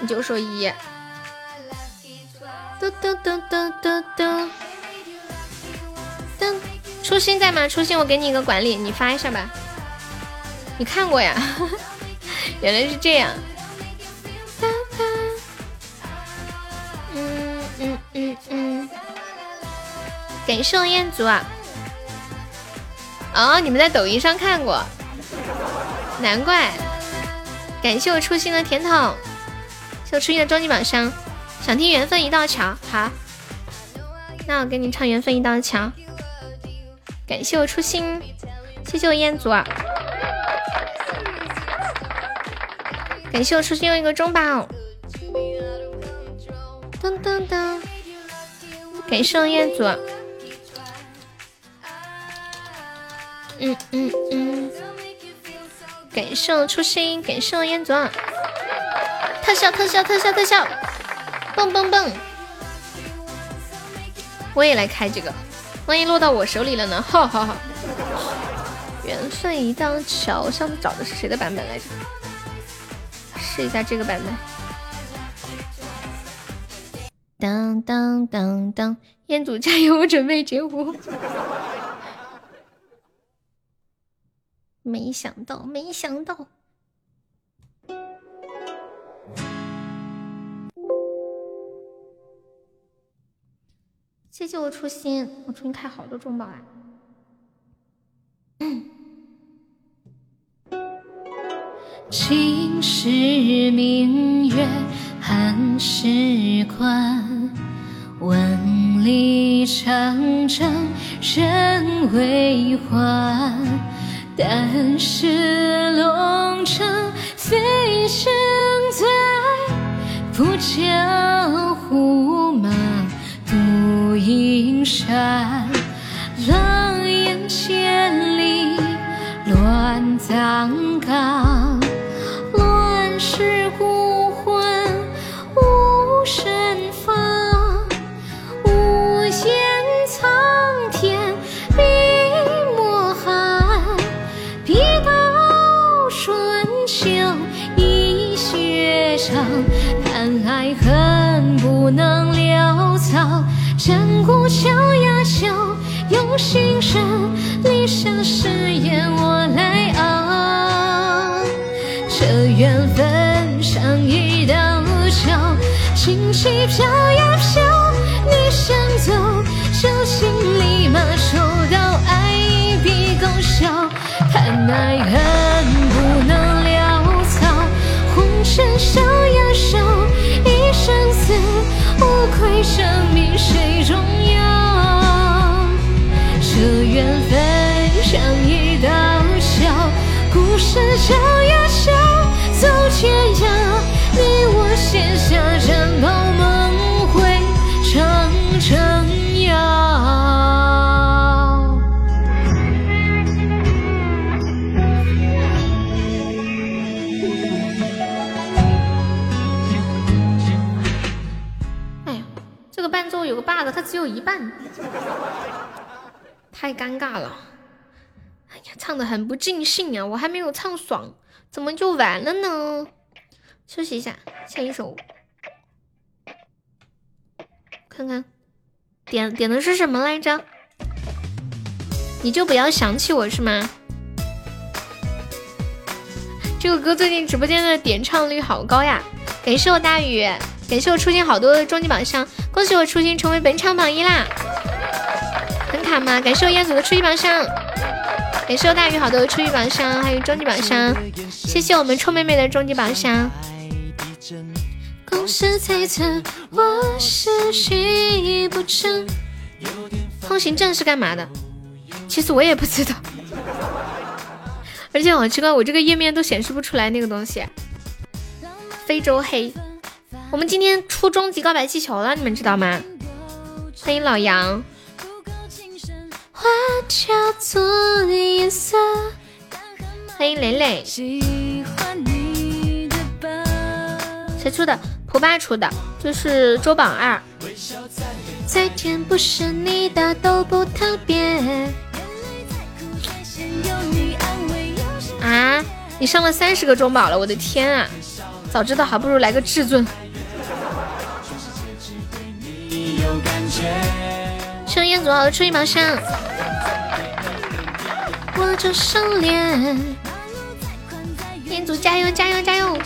你就说一。噔噔噔噔噔噔。噔，初心在吗？初心，我给你一个管理，你发一下吧。你看过呀？原来是这样。嗯嗯。感谢我彦祖啊！哦，你们在抖音上看过，难怪。感谢我初心的甜筒，谢我初心的终极宝箱。想听缘分一道桥，好，那我给你唱缘分一道桥。感谢我初心，谢谢我彦祖啊！感谢我初心又一个中宝，噔噔噔！感谢我彦祖，嗯嗯嗯！感谢我初心，感谢我彦祖，特效特效特效特效，蹦蹦蹦！我也来开这个。万一落到我手里了呢？哈哈哈！缘分一道桥，上次找的是谁的版本来着？试一下这个版本。当当当当，彦祖加油，我准备截胡。没想到，没想到。谢谢我初心，我初心开好多中宝啊！秦时明月寒食关，万里长征人未还。但是龙城飞升在，不教胡马。度阴山，狼烟千里乱葬岗，乱世孤魂无声潦草。战过桥呀桥，有心人，立下誓言我来熬。这缘分像一道桥，轻轻飘呀飘，你先走，小心立马收到爱一笔勾销。谈爱恨不能潦草，红尘烧呀烧，一生死无愧生只有一半，太尴尬了。哎呀，唱的很不尽兴啊，我还没有唱爽，怎么就完了呢？休息一下，下一首，看看点点的是什么来着？你就不要想起我是吗？这个歌最近直播间的点唱率好高呀！感谢我大雨，感谢我初心好多终极宝箱，恭喜我初心成为本场榜一啦！很卡吗？感谢我彦祖的初级宝箱，感谢我大鱼好多的初级宝箱，还有终极宝箱，谢谢我们臭妹妹的终极宝箱。公司猜测我不成。通行证是干嘛的？其实我也不知道。而且好奇怪，我这个页面都显示不出来那个东西。非洲黑，我们今天出终极告白气球了，你们知道吗？欢迎老杨。花叫做颜色。欢迎磊磊。谁出的？普爸出的，这是周榜二。再甜不是你的都不特别。啊！你上了三十个中宝了，我的天啊！早知道还不如来个至尊。谢彦祖好的初级宝箱。我就收敛。彦祖加油加油加油！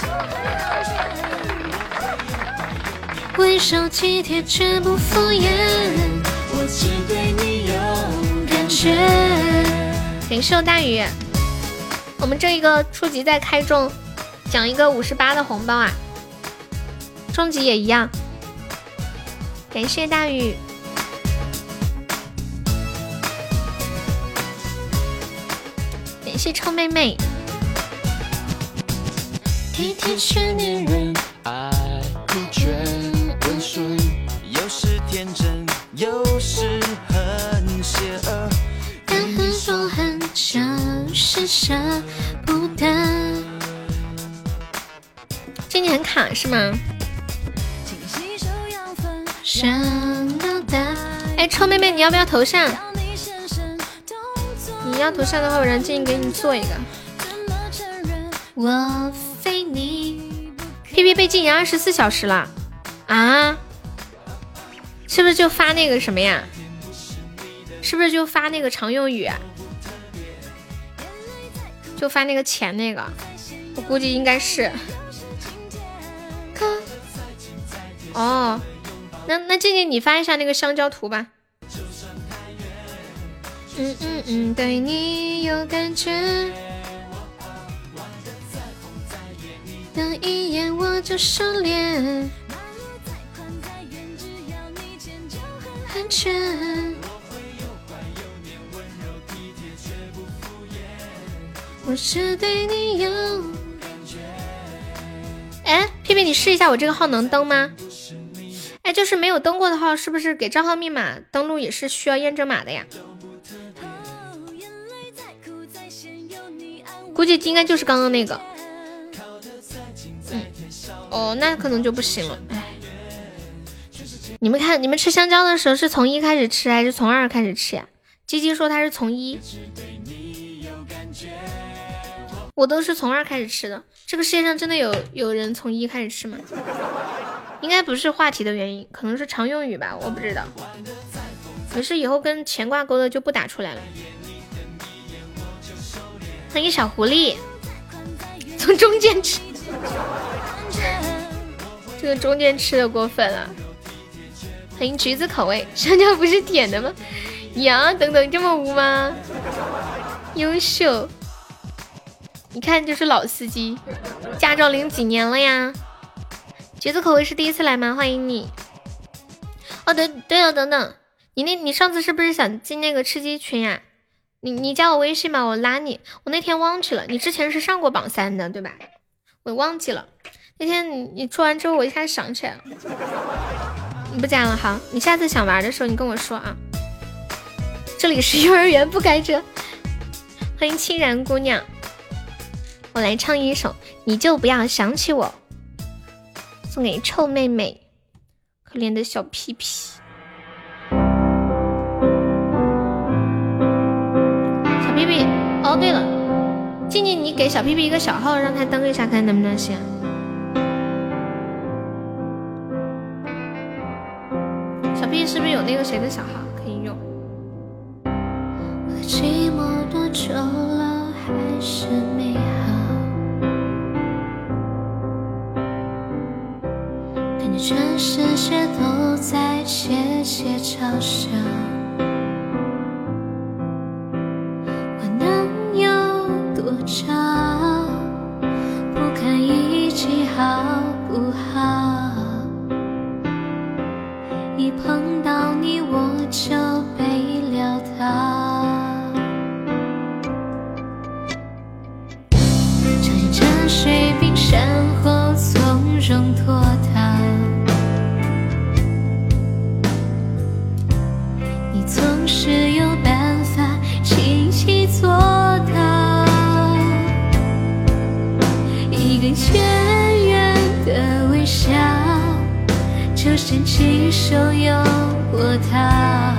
温柔体贴却不敷衍。我只对你有感觉。感谢大雨。我们这一个初级在开中，奖一个五十八的红包啊！中级也一样。感谢大雨，谢臭妹妹。体贴却粘人，爱酷却温顺，有时天真，有时很邪恶。但很说很就是舍不得。这你很卡是吗？哎，臭妹妹，你要不要头像？你要头像的话，我让静静给你做一个。我非你。P P 被禁言二十四小时了啊？是不是就发那个什么呀？是不是就发那个常用语？就发那个钱那个？我估计应该是。哦，那那静静你发一下那个香蕉图吧。嗯嗯嗯，对你有感觉，等一眼我就收敛，安全。我是对你有感觉。哎，屁屁，你试一下我这个号能登吗？哎，就是没有登过的号，是不是给账号密码登录也是需要验证码的呀？估计应该就是刚刚那个。嗯，哦，那可能就不行了。唉，你们看，你们吃香蕉的时候是从一开始吃还是从二开始吃呀？鸡鸡说他是从一，我都是从二开始吃的。这个世界上真的有有人从一开始吃吗？应该不是话题的原因，可能是常用语吧，我不知道。可是，以后跟钱挂钩的就不打出来了。欢迎小狐狸，从中间吃，这个中间吃的过分了。欢迎橘子口味，香蕉不是甜的吗？呀，等等，这么污吗？优秀，一看就是老司机，驾照领几年了呀？橘子口味是第一次来吗？欢迎你。哦，对对了，等等，你那，你上次是不是想进那个吃鸡群呀？你你加我微信吧，我拉你。我那天忘记了，你之前是上过榜三的对吧？我忘记了。那天你你出完之后，我一下想起来了。你不加了，好，你下次想玩的时候你跟我说啊。这里是幼儿园，不该这。欢迎清然姑娘，我来唱一首，你就不要想起我。送给臭妹妹，可怜的小屁屁。哦对了，静静，你给小屁屁一个小号，让他登一下，看能不能行。小屁屁是不是有那个谁的小号可以用？寂寞多久了，还是美好。感觉全世界都在窃窃嘲笑，有多骄傲？不堪一击好不好？一碰到你我就被撂倒。就掀起手摇过它，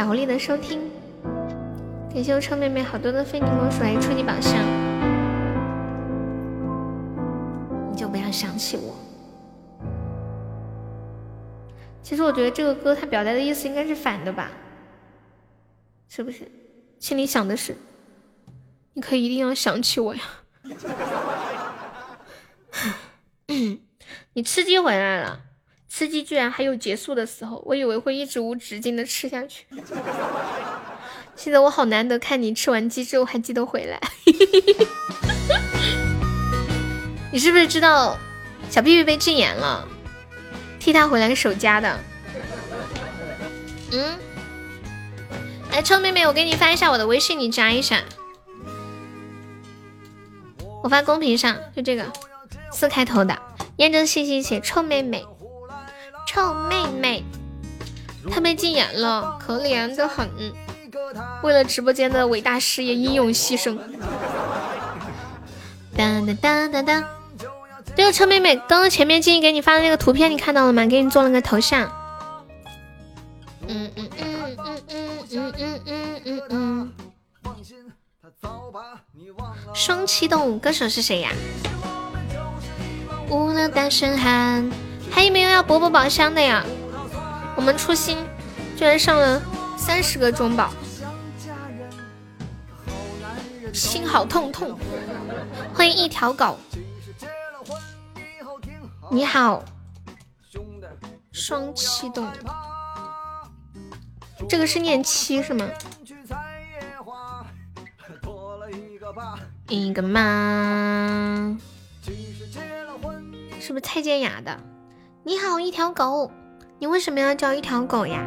小狐狸的收听，感谢我臭妹妹好多的非你莫属来初级宝箱，你就不要想起我。其实我觉得这个歌它表达的意思应该是反的吧，是不是？心里想的是，你可以一定要想起我呀。你吃鸡回来了，吃鸡居然还有结束的时候，我以为会一直无止境的吃下去。现在我好难得看你吃完鸡之后还记得回来。你是不是知道小屁屁被禁言了？替他回来守家的。嗯，来，臭妹妹，我给你发一下我的微信，你加一下。我发公屏上，就这个四开头的，验证信息写臭妹妹，臭妹妹，她被禁言了，可怜的很，为了直播间的伟大事业英勇牺牲。当当当当当，这个臭妹妹，刚刚前面静怡给你发的那个图片，你看到了吗？给你做了个头像。嗯嗯嗯嗯嗯嗯嗯嗯嗯嗯。双启动物，歌手是谁呀？无能单身汉。还有没有要博博宝箱的呀？我们初心居然上了三十个中宝，心好痛痛。欢迎一条狗。你好，双七动，这个是念七是吗？一个妈，是不是蔡健雅的？你好，一条狗，你为什么要叫一条狗呀？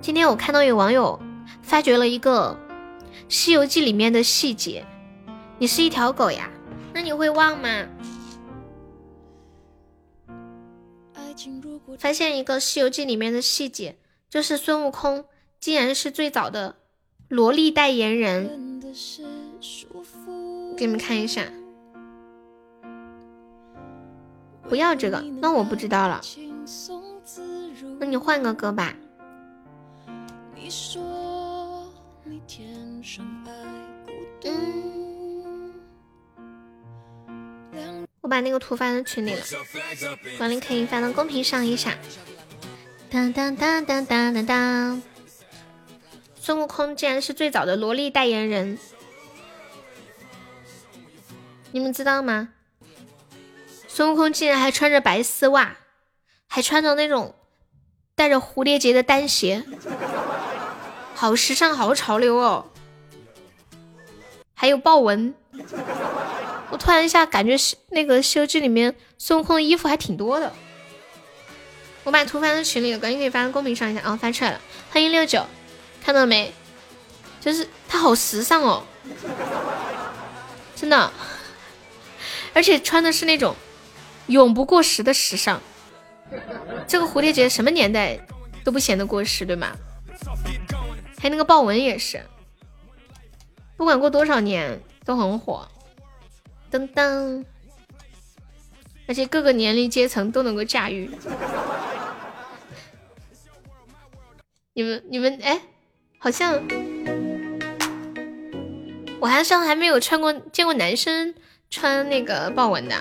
今天我看到有网友发掘了一个。《西游记》里面的细节，你是一条狗呀？那你会忘吗？发现一个《西游记》里面的细节，就是孙悟空竟然是最早的萝莉代言人。给你们看一下，不要这个，那我不知道了。那你换个歌吧。嗯，我把那个图发到群里了，管理可以发到公屏上一下。当当当当当当当，孙悟空竟然是最早的萝莉代言人，你们知道吗？孙悟空竟然还穿着白丝袜，还穿着那种带着蝴蝶结的单鞋，好时尚，好潮流哦！还有豹纹，我突然一下感觉西那个《西游记》里面孙悟空的衣服还挺多的。我把图发到群里了，赶紧可以发到公屏上一下啊！发出来了，欢迎六九，看到没？就是他好时尚哦，真的，而且穿的是那种永不过时的时尚。这个蝴蝶结什么年代都不显得过时，对吗？还有那个豹纹也是。不管过多少年都很火，噔噔，而且各个年龄阶层都能够驾驭。你们你们哎，好像我好像还没有穿过见过男生穿那个豹纹的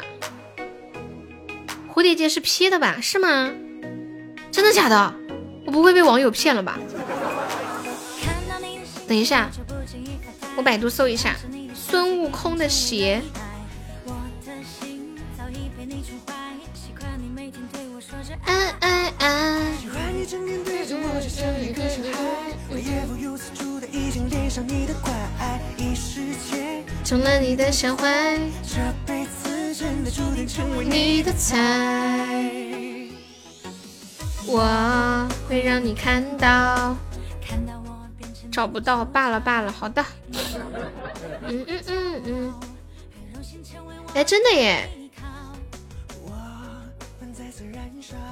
蝴蝶结是 P 的吧？是吗？真的假的？我不会被网友骗了吧？等一下。我百度搜一下孙悟空的鞋。爱爱爱。中了你的笑怀，这辈子真的注定成为你的菜。我会让你看到。找不到，罢了罢了。好的，嗯嗯嗯嗯，哎，真的耶，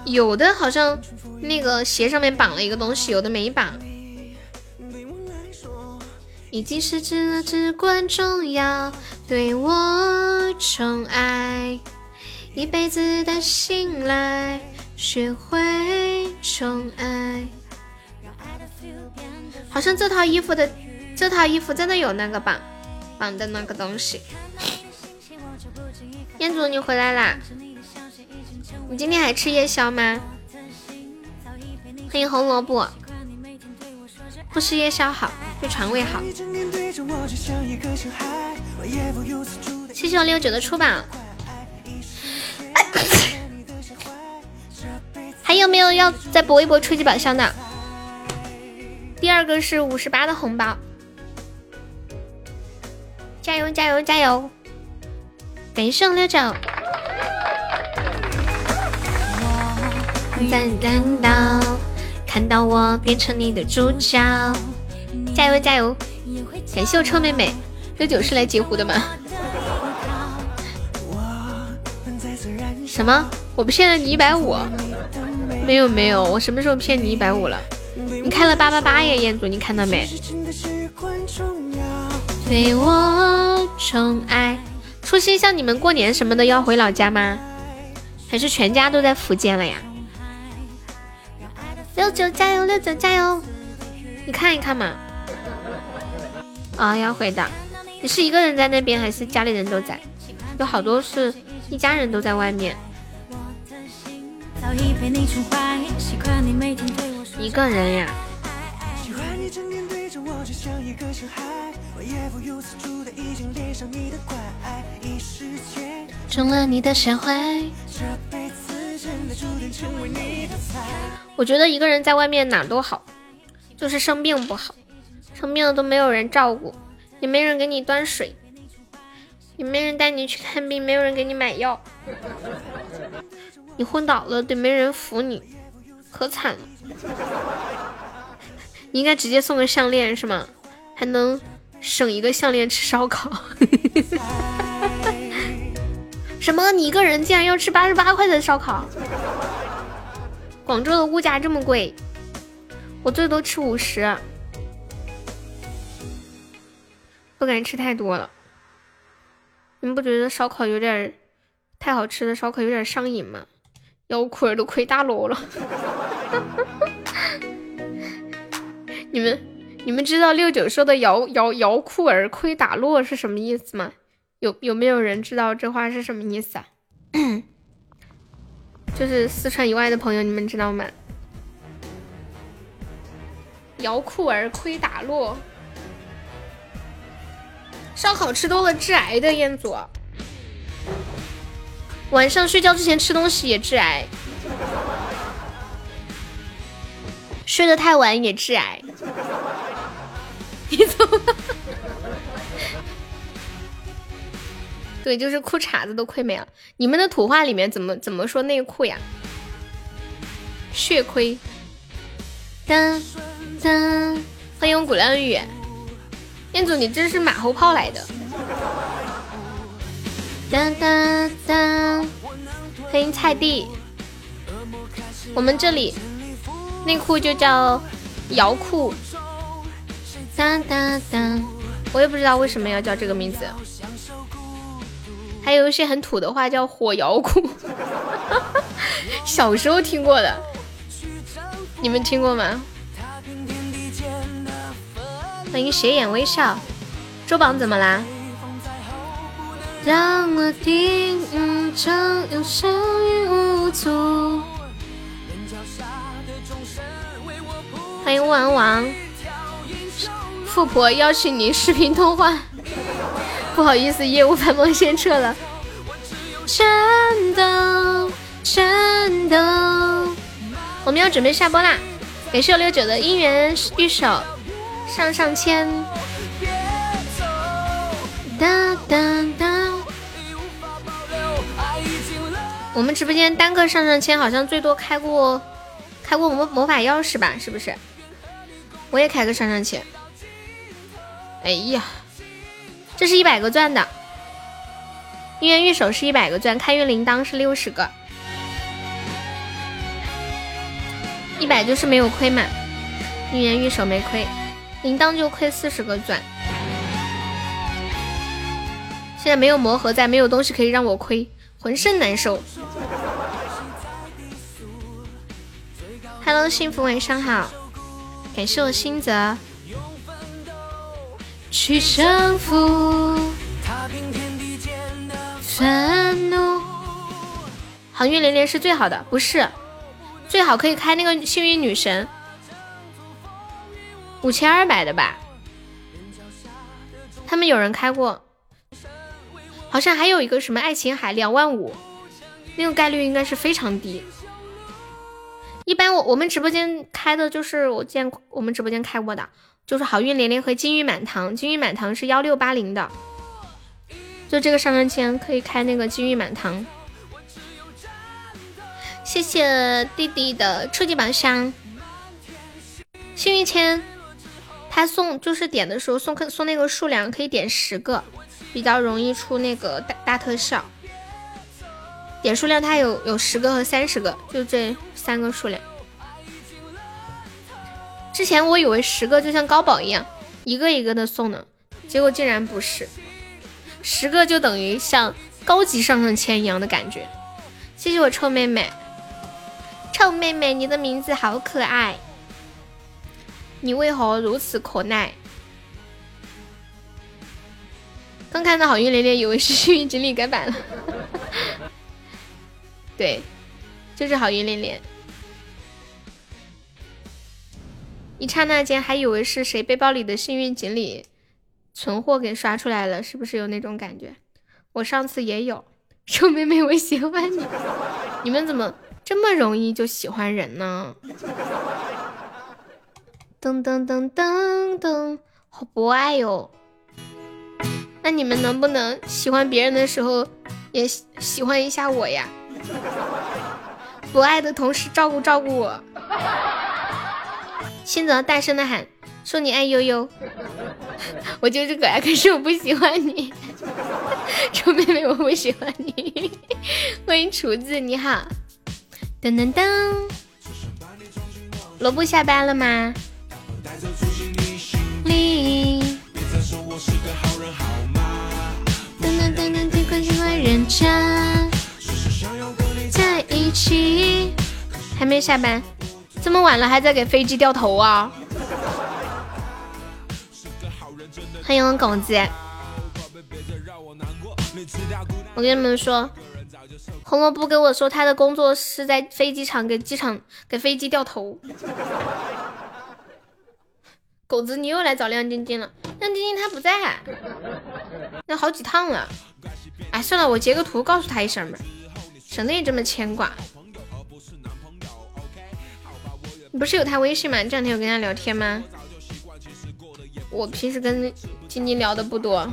有的好像那个鞋上面绑了一个东西，有的没绑。已经是至至关重要，对我宠爱，一辈子的信赖，学会宠爱。好像这套衣服的这套衣服真的有那个绑绑的那个东西。彦祖，你回来啦？你今天还吃夜宵吗？欢迎红萝卜。不吃夜宵好，对肠胃好。七九六九的出榜。还有没有要再搏一搏初级宝箱的？第二个是五十八的红包，加油加油加油！感谢六九。在难道看到我变成你的主角？加油加油！感谢我臭妹妹，六九是来截胡的吗？什么？我不骗了你一百五？没有没有，我什么时候骗你一百五了？你开了八八八耶，彦祖，你看到没？对我宠爱。初心，像你们过年什么的要回老家吗？还是全家都在福建了呀？六九加油，六九加油！你看一看嘛。啊，要回的。你是一个人在那边，还是家里人都在？有好多是一家人都在外面。一个人呀。中了你的下怀。我觉得一个人在外面哪都好，就是生病不好，生病了都没有人照顾，也没人给你端水，也没人带你去看病，没有人给你买药，你昏倒了得没人扶你，可惨了。你应该直接送个项链是吗？还能省一个项链吃烧烤。什么？你一个人竟然要吃八十八块的烧烤？广州的物价这么贵，我最多吃五十，不敢吃太多了。你们不觉得烧烤有点太好吃的烧烤有点上瘾吗？腰裤儿都亏大落了。你们你们知道六九说的摇摇摇裤儿亏打落是什么意思吗？有有没有人知道这话是什么意思啊？就是四川以外的朋友，你们知道吗？摇裤儿亏打落，烧烤吃多了致癌的彦祖，晚上睡觉之前吃东西也致癌，睡得太晚也致癌。你怎么？对，就是裤衩子都亏没了。你们的土话里面怎么怎么说内裤呀？血亏。噔噔，欢迎古亮雨。彦祖，你这是马后炮来的。哒哒哒，欢迎菜地。我们这里内裤就叫摇裤。哒哒哒，我也不知道为什么要叫这个名字。还有一些很土的话叫火摇裤，小时候听过的，你们听过吗？欢迎斜眼微笑，周榜怎么啦？让我。欢迎王王，富婆邀请你视频通话。不好意思，业务繁忙先撤了。战斗，战斗，我们要准备下播啦！感谢六九的姻缘玉手，上上签。哒哒哒。我们直播间单个上上签好像最多开过开过魔魔法钥匙吧？是不是？我也开个上上签。哎呀！这是一百个钻的，姻缘玉手是一百个钻，开运铃铛是六十个，一百就是没有亏嘛，姻缘玉手没亏，铃铛就亏四十个钻。现在没有魔盒在，没有东西可以让我亏，浑身难受。Hello，幸福晚上好，感谢我新泽。去征服，愤怒，好运连连是最好的，不是最好可以开那个幸运女神，五千二百的吧？他们有人开过，好像还有一个什么爱琴海两万五，那个概率应该是非常低。一般我我们直播间开的就是我见我们直播间开过的。就是好运连连和金玉满堂，金玉满堂是幺六八零的，就这个上上签可以开那个金玉满堂。谢谢弟弟的初级宝箱，幸运签，他送就是点的时候送送那个数量可以点十个，比较容易出那个大大特效。点数量它有有十个和三十个，就这三个数量。之前我以为十个就像高保一样，一个一个的送呢，结果竟然不是，十个就等于像高级上上签一样的感觉。谢谢我臭妹妹，臭妹妹，你的名字好可爱，你为何如此可耐？刚看到好运连连，以为是幸运锦鲤改版了。对，就是好运连连。一刹那间还以为是谁背包里的幸运锦鲤存货给刷出来了，是不是有那种感觉？我上次也有。臭妹妹，我喜欢你。你们怎么这么容易就喜欢人呢？噔噔噔噔噔，好博爱哟。那你们能不能喜欢别人的时候也喜欢一下我呀？博爱的同时照顾照顾我。新泽大声的喊，说你爱悠悠。我就是可爱，可是我不喜欢你。臭妹妹，我不喜欢你。欢迎厨子，你好。噔噔噔，萝卜下班了吗？在一起，还没下班，这么晚了还在给飞机掉头啊！欢迎狗子，我跟你们说，红萝卜跟我说他的工作是在飞机场给机场给飞机掉头。狗子，你又来找亮晶晶了，亮晶晶她不在，那好几趟了。哎，算了，我截个图告诉他一声吧，省得你这么牵挂。你不是有他微信吗？这两天有跟他聊天吗？我平时跟晶晶聊的不多。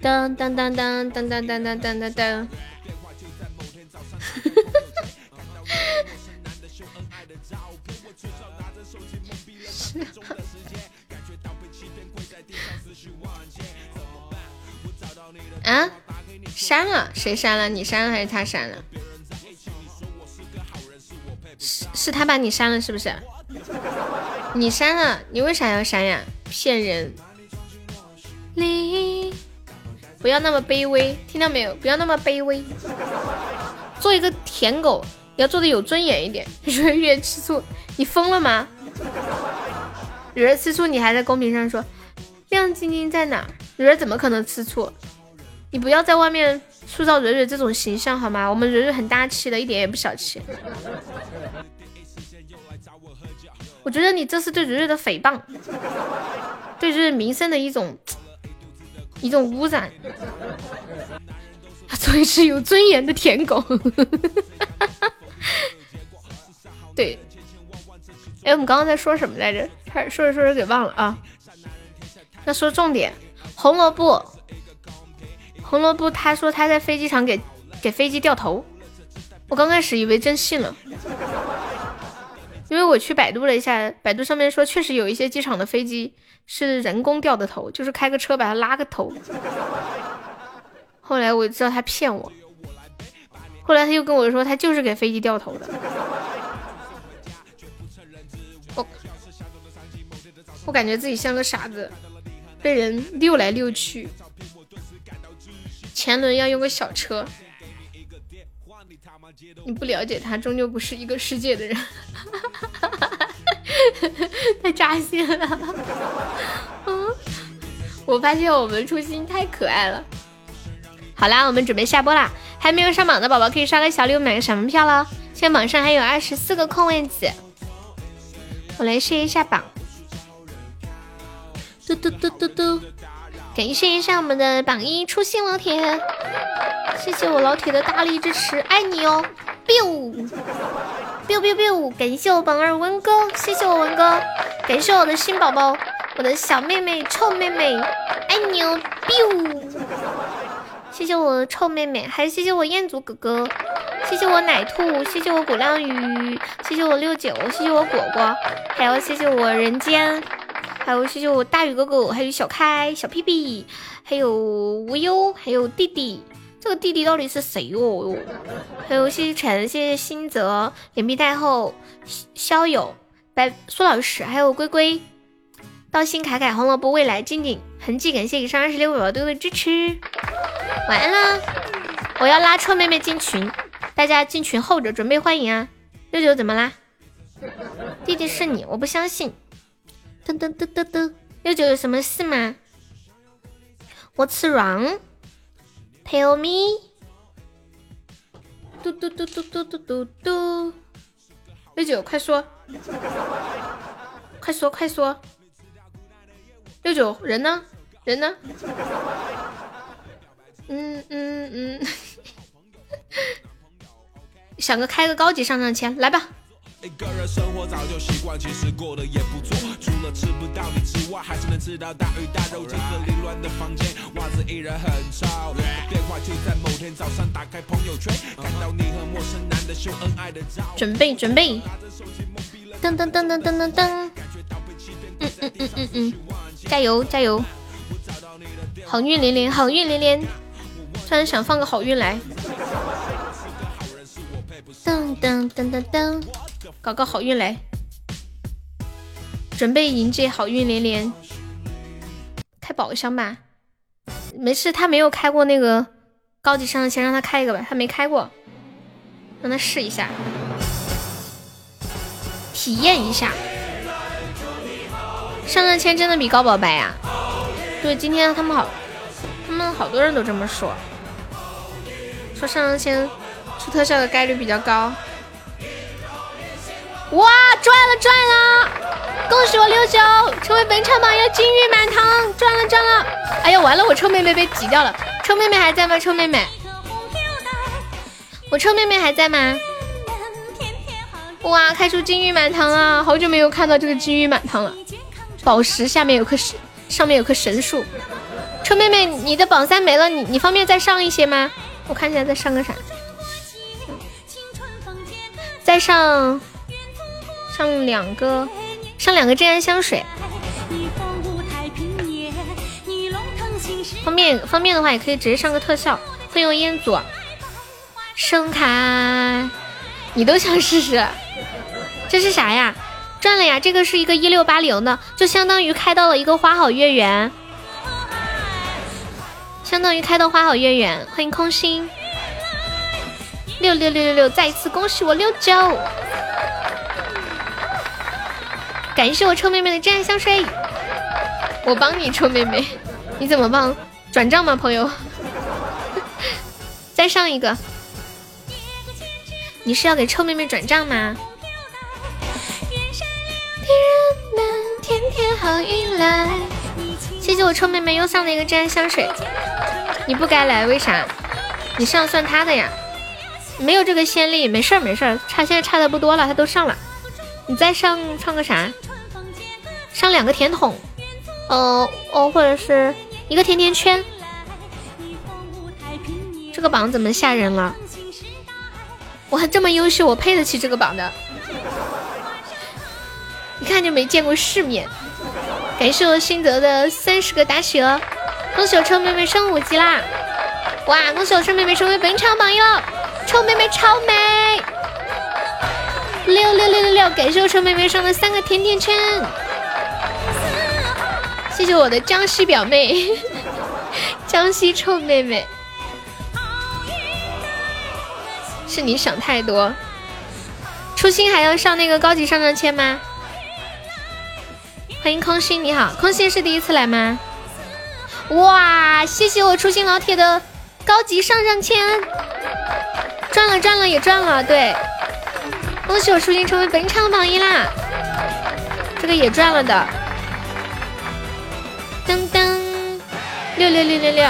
当当当当当当当当当当。啊，删了？谁删了？你删了还是他删了？是是他把你删了是不是？你删了？你为啥要删呀？骗人！你不要那么卑微，听到没有？不要那么卑微，做一个舔狗要做的有尊严一点。月月吃醋，你疯了吗？蕊蕊吃醋，你还在公屏上说亮晶晶在哪？蕊蕊怎么可能吃醋？你不要在外面塑造蕊蕊这种形象好吗？我们蕊蕊很大气的，一点也不小气。我觉得你这是对蕊蕊的诽谤，对蕊蕊名声的一种一种污染。做一只有尊严的舔狗。对，哎，我们刚刚在说什么来着？说着说着给忘了啊。那说重点，红萝卜。红萝卜他说他在飞机场给给飞机掉头，我刚开始以为真信了，因为我去百度了一下，百度上面说确实有一些机场的飞机是人工掉的头，就是开个车把它拉个头。后来我知道他骗我，后来他又跟我说他就是给飞机掉头的，我我感觉自己像个傻子，被人溜来溜去。前轮要用个小车，你不了解他，终究不是一个世界的人，太扎心了。嗯，我发现我们初心太可爱了。好啦，我们准备下播啦，还没有上榜的宝宝可以刷个小礼物，买个闪门票喽。现在榜上还有二十四个空位子，我来试一下榜。嘟嘟嘟嘟嘟。感谢一下我们的榜一初心老铁，谢谢我老铁的大力支持，爱你哦！biu biu biu biu，感谢我榜二文哥，谢谢我文哥，感谢我的新宝宝，我的小妹妹臭妹妹，爱你哦！biu，谢谢我臭妹妹，还谢谢我彦祖哥哥，谢谢我奶兔，谢谢我古亮宇，谢谢我六九，谢谢我果果，还要谢谢我人间。还有谢谢我大宇哥哥，还有小开、小屁屁，还有无忧，还有弟弟。这个弟弟到底是谁哦？还有谢谢陈，谢谢新泽，脸皮太厚，肖友，白苏老师，还有龟龟、道心、凯凯、红萝卜、未来、静静、痕迹，感谢以上二十六位对我的支持。晚安啦！我要拉臭妹妹进群，大家进群候着，准备欢迎啊！六九怎么啦？弟弟是你，我不相信。噔噔噔噔噔，六九有什么事吗？What's wrong？Tell me。嘟嘟嘟嘟嘟嘟嘟嘟。六九，快说，快说，快说。六九，人呢？人呢？嗯嗯嗯。想个开个高级上上签，来吧。一个人生活早就习惯，其实过得也不错。除了吃不到你之外，还是能吃到大鱼大肉。这个凌乱的房间，袜子依然很潮。电话就在某天早上打开朋友圈，看到你和陌生男的秀恩爱的照。准备准备，噔噔噔噔噔噔噔。嗯嗯嗯嗯嗯，加油加油，好运连连，好运连连。突然想放个好运来。噔噔噔噔噔。搞个好运来，准备迎接好运连连。开宝箱吧，没事，他没有开过那个高级上上签，让他开一个吧，他没开过，让他试一下，体验一下。上上签真的比高宝白呀？对，今天他们好，他们好多人都这么说，说上上签出特效的概率比较高。哇，赚了赚了！恭喜我六九成为本场榜一，金玉满堂，赚了赚了！哎呀，完了，我臭妹妹被挤掉了。臭妹妹还在吗？臭妹妹，我臭妹妹还在吗？哇，开出金玉满堂啊！好久没有看到这个金玉满堂了。宝石下面有棵神，上面有棵神树。臭妹妹，你的榜三没了，你你方便再上一些吗？我看一下再上个啥？再上。上两个，上两个镇安香水。方便方便的话，也可以直接上个特效。欢迎烟祖，声卡，你都想试试？这是啥呀？赚了呀！这个是一个一六八零的，就相当于开到了一个花好月圆，相当于开到花好月圆。欢迎空心，六六六六六，再一次恭喜我六九。感谢我臭妹妹的真爱香水，我帮你臭妹妹，你怎么帮？转账吗，朋友？再上一个，你是要给臭妹妹转账吗？谢谢我臭妹妹又上了一个真爱香水，你不该来，为啥？你上算他的呀，没有这个先例，没事儿没事儿，差现在差的不多了，他都上了，你再上唱个啥？上两个甜筒，呃哦，或者是一个甜甜圈。这个榜怎么吓人了？我还这么优秀，我配得起这个榜的。一看就没见过世面。感谢我心泽的三十个打雪，恭喜我臭妹妹升五级啦！哇，恭喜我臭妹妹成为本场榜一了，臭妹妹超美！六六六六六，感谢我臭妹妹上的三个甜甜圈。谢谢我的江西表妹，江西臭妹妹，是你想太多。初心还要上那个高级上上签吗？欢迎空心，你好，空心是第一次来吗？哇，谢谢我初心老铁的高级上上签，赚了赚了也赚了，对，恭喜我初心成为本场榜一啦，这个也赚了的。噔噔，六六六六六，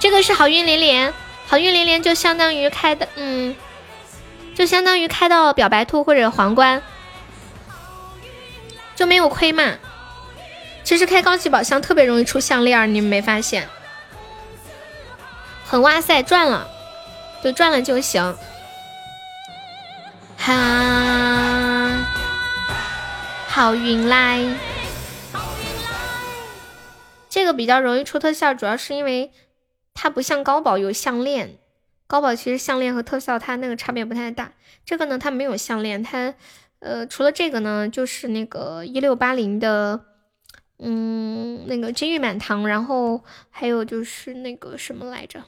这个是好运连连，好运连连就相当于开的，嗯，就相当于开到表白兔或者皇冠，就没有亏嘛。其实开高级宝箱特别容易出项链，你们没发现？很哇塞，赚了，就赚了就行。哈，好运来。这个比较容易出特效，主要是因为它不像高宝有项链。高宝其实项链和特效它那个差别不太大。这个呢，它没有项链，它呃，除了这个呢，就是那个一六八零的，嗯，那个金玉满堂，然后还有就是那个什么来着？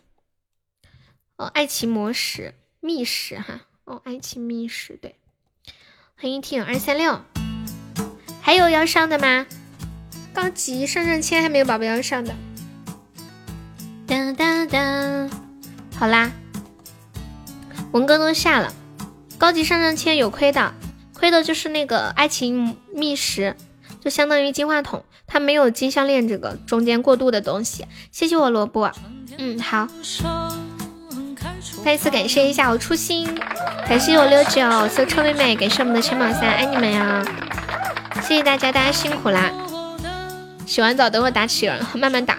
哦，爱情魔石密室哈，哦，爱情密室对。欢迎听二三六，还有要上的吗？高级上上签还没有宝宝要上的。哒哒哒，好啦，文哥都下了，高级上上签有亏的。亏的就是那个爱情密石，就相当于金话筒，它没有金项链这个中间过渡的东西。谢谢我萝卜，嗯好，再一次感谢一下我初心，感谢我六九，谢臭妹妹，感谢我们的陈宝三，爱你们呀！谢谢大家，大家辛苦啦！洗完澡等会打起人，慢慢打。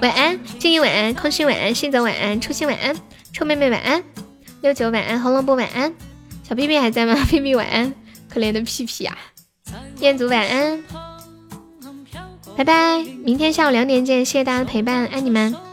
晚安，静怡晚安，空心晚安，信泽晚安，初心晚安，臭妹妹晚安，六九晚安，红萝卜晚安。小屁屁还在吗？屁屁晚安，可怜的屁屁呀！彦祖晚安，拜拜，明天下午两点见，谢谢大家的陪伴，爱你们。